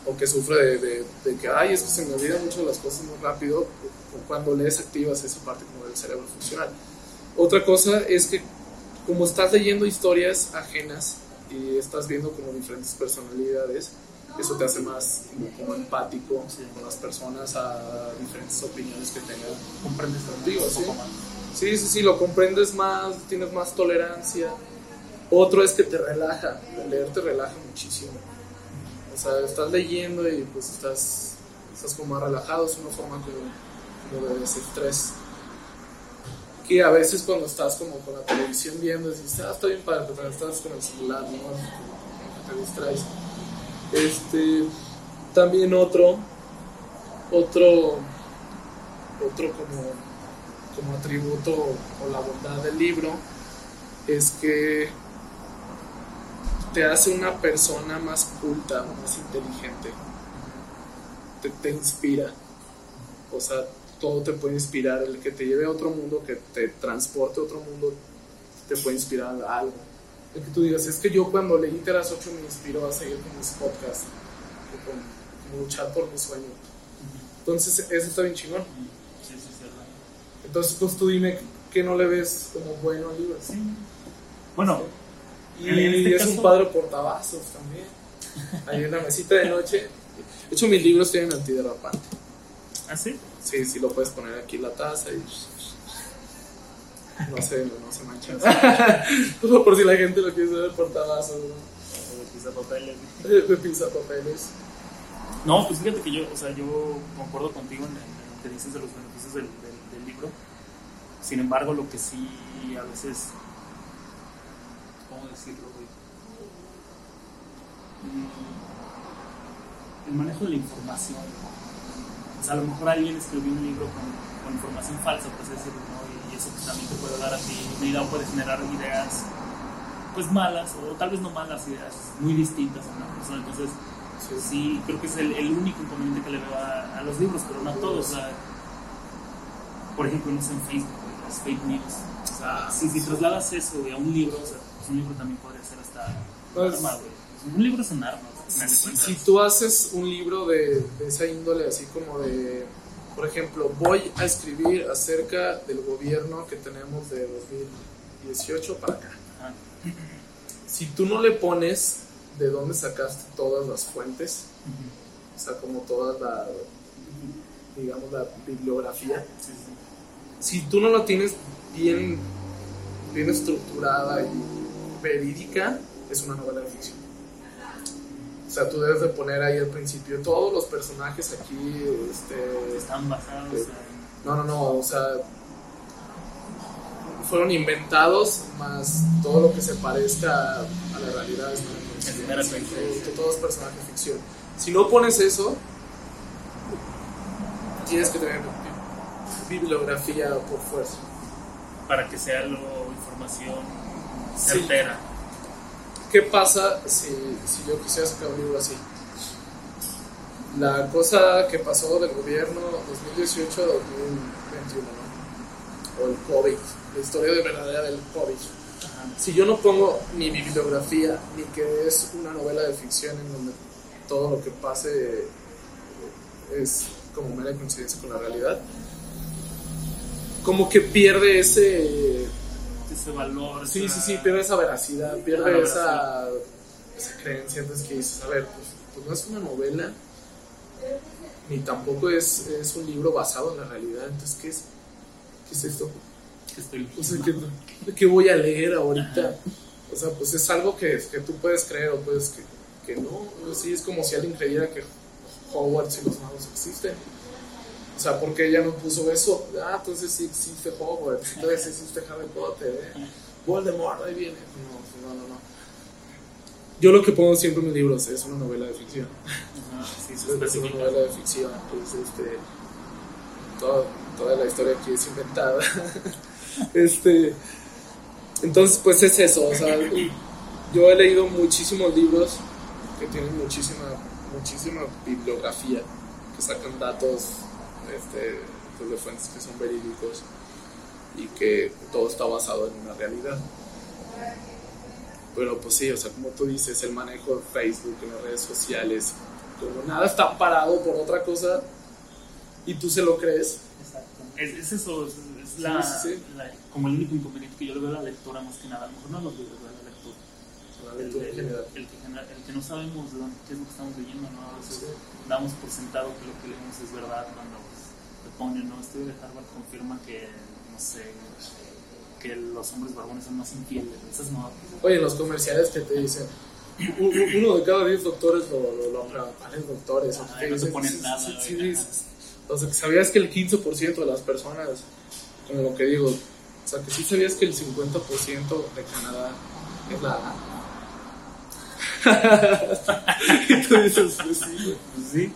o que sufre de, de- de que, ay, es que se me olvidan mucho las cosas muy rápido, o cuando lees activas esa parte como del cerebro funcional. Otra cosa es que como estás leyendo historias ajenas y estás viendo como diferentes personalidades, eso te hace más como, como empático Sí. con las personas a diferentes opiniones que tengan. comprendes Contigo, sí. Sí, sí, sí, lo comprendes más, tienes más tolerancia. Otro es que te relaja, leer te relaja muchísimo. O sea, estás leyendo y pues estás, estás como más relajado, es una forma como, como de desestrés. Que a veces cuando estás como con la televisión viendo, dices, ah, está bien padre, pero estás con el celular, ¿no? Te distraes. Este, también otro, otro, otro como como atributo o la bondad del libro es que te hace una persona más culta, más inteligente. Te, te inspira. O sea, todo te puede inspirar. El que te lleve a otro mundo, que te transporte a otro mundo, te puede inspirar algo. El que tú digas, es que yo cuando leí Teras 8 me inspiró a seguir con mis podcasts, con, con luchar por mi sueño. Entonces, eso está bien chingón. Sí, sí. Entonces, pues tú dime que no le ves como bueno al libro. Sí. Bueno, Y En este es un caso- padre portavasos también. Ahí en la mesita de noche. De hecho, mis libros tienen antiderrapante. ¿así? Sí, sí, lo puedes poner aquí en la taza y. No se, no se mancha. Solo por si la gente lo quiere saber, portavasos. ¿no? O de pisapapeles. De, de papeles. No, pues fíjate que yo, o sea, yo concuerdo contigo en, en lo que dices de los beneficios del, del- del libro. Sin embargo, lo que sí a veces, ¿cómo decirlo? güey? Mm, El manejo de la información. O sea, a lo mejor alguien escribió un libro con, con información falsa, pues decirlo, ¿no? Eso pues, también te puede dar a ti idea, o puede generar ideas pues malas, o tal vez no malas ideas, muy distintas a una persona. Entonces, Sí. Sí, creo que es el, el único inconveniente que le veo a, a los libros, pero no a todos. O sea, por ejemplo, no sé, en Facebook, las fake news. O sea, si, si trasladas eso a un libro, o sea, pues un libro también podría ser hasta un Pues- arma, güey. Un libro es un arma, Si, si tú haces un libro de, de esa índole, así como de, por ejemplo, voy a escribir acerca del gobierno que tenemos de 2018 para acá. Si tú no le pones de dónde sacaste todas las fuentes, o sea, como toda la, digamos, la bibliografía, si tú no lo tienes bien, bien estructurada y verídica, es una novela de ficción. O sea, tú debes de poner ahí al principio todos los personajes aquí, este, Están basados Sí. en. no, no, no, o sea, fueron inventados más todo lo que se parezca a, la realidad. es mera coincidencia. todo es personaje ficción. Si no pones eso, tienes que tener bibliografía por fuerza. Para que sea lo información Sí. ¿Qué pasa si, si yo quisiera sacar un libro así? La cosa que pasó del gobierno 2018 a 2021, ¿no? O el COVID, la historia de verdadera del COVID. Ajá. Si yo no pongo ni mi bibliografía, ni que es una novela de ficción en donde todo lo que pase es como mera coincidencia con la realidad, como que pierde ese ese valor. Sí, esa- sí, sí, pierde esa veracidad, pierde esa, esa creencia. Entonces, que dices, a ver, pues, pues no es una novela, ni tampoco es, es un libro basado en la realidad. Entonces, ¿qué es, qué es esto? que estoy O sea, ¿qué, qué voy a leer ahorita? O sea, pues es algo que, que tú puedes creer o puedes que, que no. Sí, es como si alguien creyera que Hogwarts y los magos existen. O sea, porque ella no puso eso. Ah, entonces sí existe Hogwarts, entonces existe Harry Potter, ¿eh? Voldemort, ahí viene. No, no, no, no. Yo lo que pongo siempre en mis libros es una novela de ficción. Ajá, sí, Es una novela de ficción. Pues, este, toda, toda la historia aquí es inventada. este, entonces, pues es eso. O sea, yo he leído muchísimos libros que tienen muchísima, muchísima bibliografía, que sacan datos este, pues, de fuentes que son verídicos y que todo está basado en una realidad. Pero pues sí, o sea, como tú dices, el manejo de Facebook en las redes sociales, como nada está parado por otra cosa y tú se lo crees. Exacto. Es, es eso, es, es la, Sí, sí, la- como el único inconveniente que yo le veo a la lectura más que nada. A lo mejor no a los libros, a la lectura. La El, el- general. el que, genera- el que no sabemos de dónde, qué es lo que estamos leyendo, ¿no? A veces Sí. damos por sentado que lo que leemos es verdad cuando ponen, ¿no? Estudio de Harvard confirma que, no sé, que los hombres barbones son más infieles. Esas no. Oye, los comerciales que te dicen, uno de cada diez doctores lo, lo, lo ¿cuáles doctores? Que no te ponen sí, nada, sí, sí, güey. dices, o sea, que sabías que el 15% de las personas, como lo que digo, o sea, que sí sabías que el 50% de Canadá es la y tú dices, pues sí.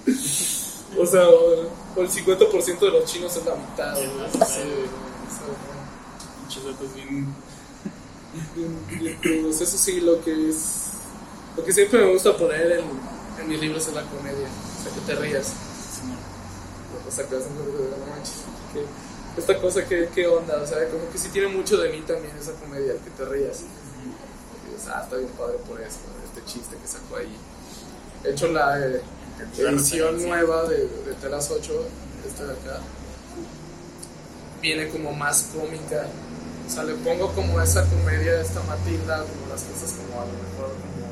Pues sí. O sea, o, o el 50% de los chinos es la mitad. Güey. sí, Sí, sí. güey, o sea, Muchos datos bien. bien, bien. Eso sí, lo que es. Lo que siempre me gusta poner en, en mis libros es la comedia. O sea, que te rías. O sea, que vas no manches. que esta cosa, ¿qué, ¿qué onda? O sea, como que sí tiene mucho de mí también esa comedia, el que te rías. Y dices, ah, está bien padre por eso, este chiste que sacó ahí. De hecho, la eh, La edición nueva de, de Telas 8, esta de acá, viene como más cómica. O sea, le pongo como esa comedia, esta Matilda, como las cosas como a lo mejor como...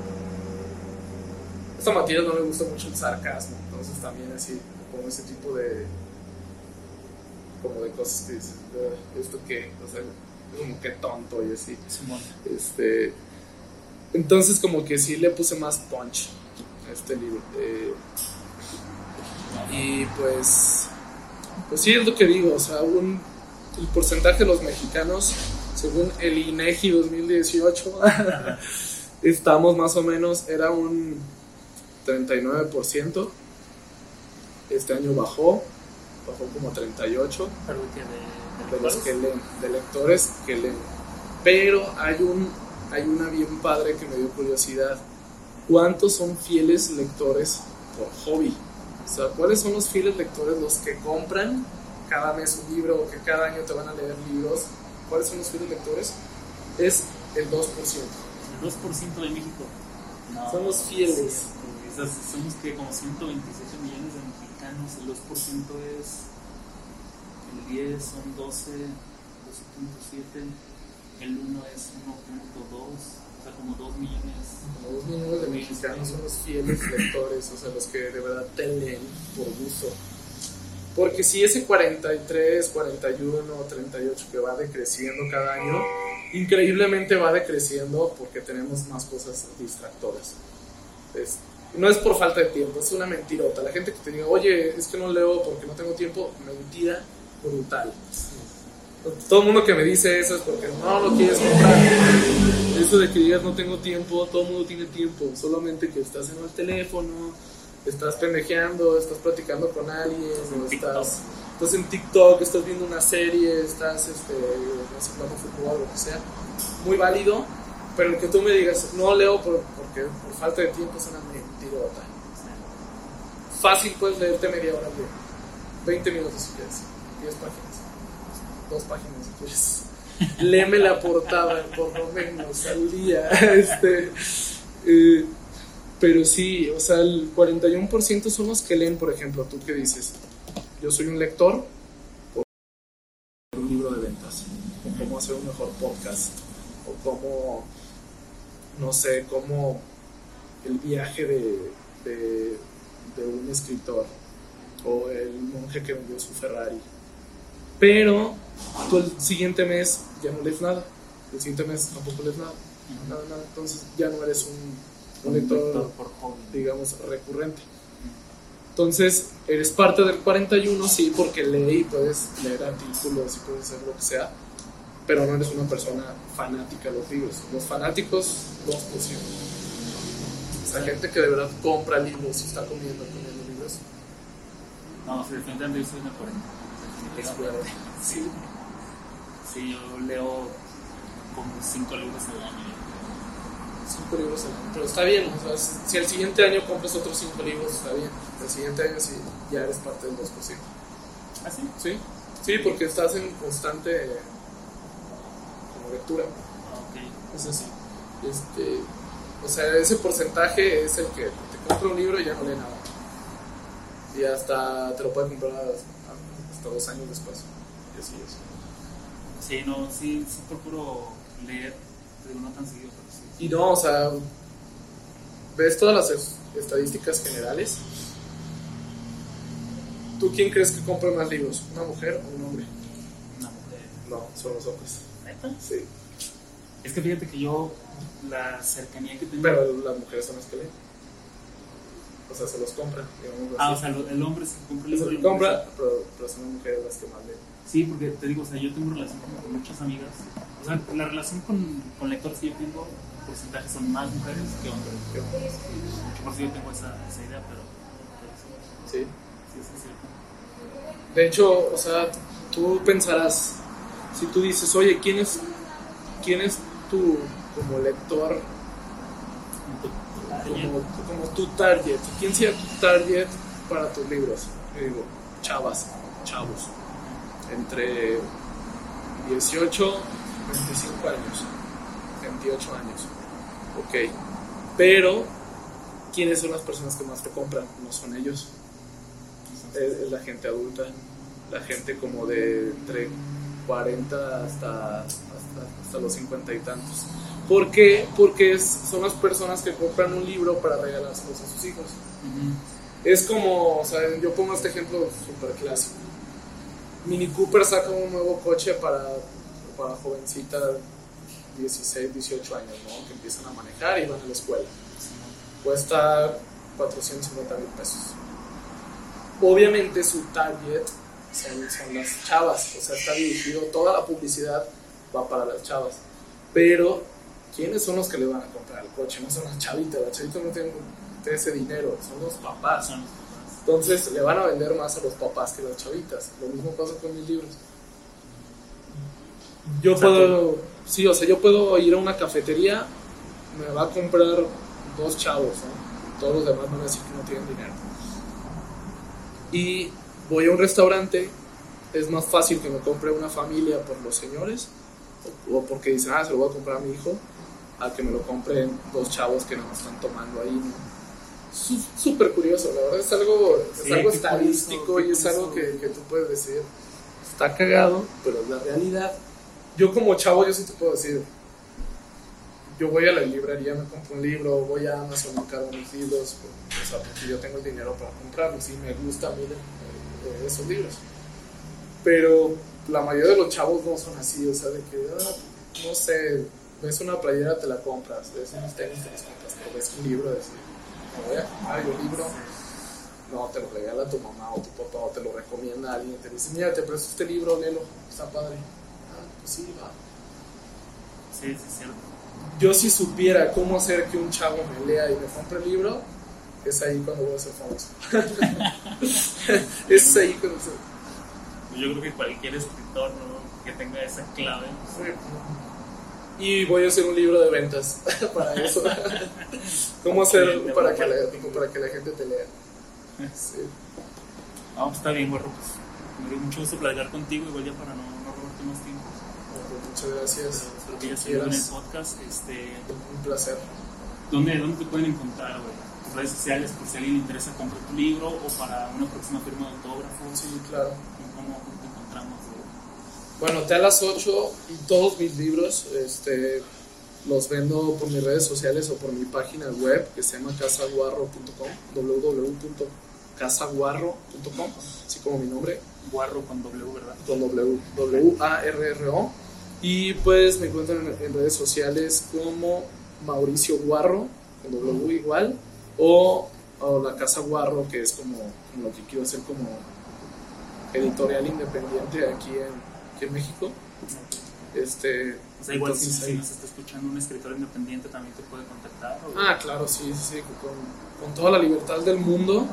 Esta Matilda no le gusta mucho el sarcasmo, entonces también así, como ese tipo de... como de cosas que dices, "Ah, ¿esto qué? O sea, como que tonto y así. Este, entonces como que sí le puse más punch este libro. Eh, y pues, pues sí es lo que digo, o sea, un, el porcentaje de los mexicanos, según el INEGI 2018, estamos más o menos, era un 39%. Este año bajó, bajó como a 38% Pero de, de los que leen, de lectores que leen. Pero hay un hay una bien padre que me dio curiosidad. ¿Cuántos son fieles lectores por hobby? O sea, ¿cuáles son los fieles lectores los que compran cada mes un libro o que cada año te van a leer libros? ¿Cuáles son los fieles lectores? Es el 2%. El 2% de México. No, Son los fieles. esas- somos que como 127 millones de mexicanos, el 2% es. El 10 son 12, 12.7. El 1 es 1.2, o sea, como 2 millones. Como dos millones de mexicanos son los fieles lectores, o sea, los que de verdad te leen por gusto. Porque si ese 43, 41, 38 que va decreciendo cada año, increíblemente va decreciendo porque tenemos más cosas distractoras. No es por falta de tiempo, es una mentirota. La gente que te diga, oye, es que no leo porque no tengo tiempo, mentira brutal. Todo el mundo que me dice eso es porque no lo quieres comprar. Eso de que digas no tengo tiempo, todo el mundo tiene tiempo, solamente que estás en el teléfono, estás pendejeando, estás platicando con alguien, En o estás, estás en TikTok, estás viendo una serie, estás este, no sé, jugando fútbol, lo que sea. Muy válido, pero el que tú me digas no leo por, porque por falta de tiempo es una mentirota. Fácil puedes leerte media hora de 20 minutos si quieres, 10 páginas, dos páginas si quieres. Léeme la portada por lo menos al día. Este, eh, pero sí, o sea, el 41% son los que leen, por ejemplo, tú que dices, yo soy un lector por un libro hacer un mejor podcast o cómo, no sé, cómo el viaje de, de, de un escritor o el monje que vendió su Ferrari. Pero tú el siguiente mes ya no lees nada, el siguiente mes tampoco lees nada, nada, nada. entonces ya no eres un, un lector, digamos, recurrente. Entonces, eres parte del 41, sí, porque leí y puedes leer artículos y puedes hacer lo que sea, pero no eres una persona fanática de los libros. Los fanáticos, 2%. O sea, gente que de verdad compra libros y está comiendo, comiendo libros. No, si definitivamente yo soy una 40. Sí. Sí, yo leo como 5 libros al año. Cinco libros al año. Pero está bien, o sea, si el siguiente año compras otros cinco libros, está bien. El siguiente año sí, ya eres parte del 2%. ¿Ah, sí? Sí, sí, porque estás en constante como lectura. Ah, ok. Es así. Este, o sea, ese porcentaje es el que te compra un libro y ya no lee nada. Y hasta te lo puede comprar hasta dos años después. Y así es. Sí, no, sí, sí procuro leer, pero no tan seguido, pero sí. Y no, o sea, ves todas las es- estadísticas generales. ¿Tú quién crees que compra más libros? ¿Una mujer o un hombre? Una mujer. No, son los hombres. ¿Neta? Sí. Es que fíjate que yo, la cercanía que tengo. Pero las mujeres son las que leen. O sea, se los digamos ah, o sea, el hombre se compra el libro. compra, pero, pero son las mujeres las que más leen. Sí, porque te digo, o sea, yo tengo relación con, con muchas amigas. O sea, la relación con, con lectores que yo tengo, porcentajes son más mujeres que hombres. ¿Qué hombres? Por si yo tengo esa, esa idea, pero, sí, Sí. sí, sí, es cierto. De hecho, o sea, tú pensarás, si tú dices, oye, ¿quién es, quién es tu como lector, como, como tu target? ¿Quién sería tu target para tus libros? Yo digo, chavas, chavos, entre 18 25 años, 28 años, ok. Pero, ¿quiénes son las personas que más te compran? No son ellos es, es la gente adulta, la gente como de entre 40 hasta, hasta, hasta los 50 y tantos. ¿Por qué? Porque es- son las personas que compran un libro para regalárselos a sus hijos. Es como, o sea, yo pongo este ejemplo súper clásico. Mini Cooper saca un nuevo coche para, para jovencita 16, 18 años, ¿no? Que empiezan a manejar y van a la escuela. Cuesta 450 mil pesos. Obviamente su target son, son las chavas, o sea, está dirigido, toda la publicidad va para las chavas. Pero, ¿quiénes son los que le van a comprar el coche? No son las chavitas, las chavitas no tienen ese dinero. Son los papás. Entonces le van a vender más a los papás que a las chavitas. Lo mismo pasa con mis libros. Yo Exacto. puedo, sí, o sea, yo puedo ir a una cafetería, me va a comprar dos chavos, ¿no? Todos los demás van a decir que no tienen dinero. Y voy a un restaurante, es más fácil que me compre una familia por los señores, o, o porque dicen, ah, se lo voy a comprar a mi hijo, a que me lo compren dos chavos que no están tomando ahí, ¿no? Súper curioso, la verdad es algo, es Sí, algo estadístico curioso, y es algo que, que tú puedes decir, está cagado, pero es la realidad. Yo como chavo, yo sí te puedo decir, yo voy a la librería, me compro un libro, voy a Amazon, me cargo mis libros, o sea, porque yo tengo el dinero para comprarlos y me gusta a mí eh, esos libros. Pero la mayoría de los chavos no son así, o sea, de que, ah, no sé, ves una playera, te la compras, ves unos tenis, te los compras, pero ves un libro, decir, me voy a comprar yo el libro, no, te lo regala tu mamá o tu papá o te lo recomienda alguien, te dice, mira, te presto este libro, léelo, está padre. Ah, pues sí, va. Sí, sí, cierto. Yo si supiera cómo hacer que un chavo me lea y me compre el libro, es ahí cuando voy a ser famoso. es ahí cuando se... Yo creo que cualquier escritor ¿no? que tenga esa clave, Y voy a hacer un libro de ventas para eso. ¿Cómo hacer para que, la, para que la gente te lea? Sí. vamos, pues, está bien, pues me dio mucho gusto platicar contigo, igual ya para no, no robarte más tiempo. Bueno, Muchas gracias. Espero que ya en el podcast. Este, Un placer. ¿dónde, ¿Dónde te pueden encontrar, güey? Tus redes sociales, por si a alguien le interesa comprar tu libro o para una próxima firma de autógrafo. Sí, claro. ¿Cómo, cómo te encontramos, güey? Bueno, Te a las 8 y todos mis libros este, los vendo por mis redes sociales o por mi página web que se llama casaguarro.com, www.casaguarro.com, así como mi nombre. Guarro con W, ¿verdad? Con W, W-A-R-R-O. Y pues me encuentran en, en redes sociales como Mauricio Guarro, con W igual, o, o la Casa Guarro, que es como, como lo que quiero hacer como editorial independiente aquí en, aquí en México. Este, O sea, igual si, entonces, si ahí- nos está escuchando un escritor independiente también te puede contactar. o- Ah, claro, sí, sí, con, con toda la libertad del mundo,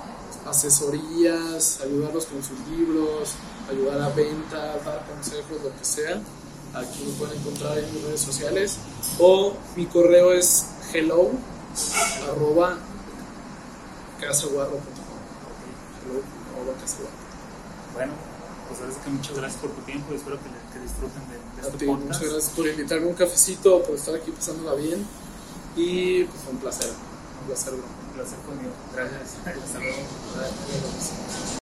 asesorías, ayudarlos con sus libros, ayudar a venta, dar consejos, lo que sea. Aquí me pueden encontrar en mis redes sociales. O mi correo es hello arroba casaguarro.com. Hello arroba casaguarro. Bueno, pues ahora sí que muchas gracias por tu tiempo y espero que, que disfruten de, de este ti, podcast. muchas gracias por invitarme a un cafecito, por estar aquí pasándola bien. Y pues fue un placer, un placer, bro. Un placer conmigo. Gracias. Hasta luego.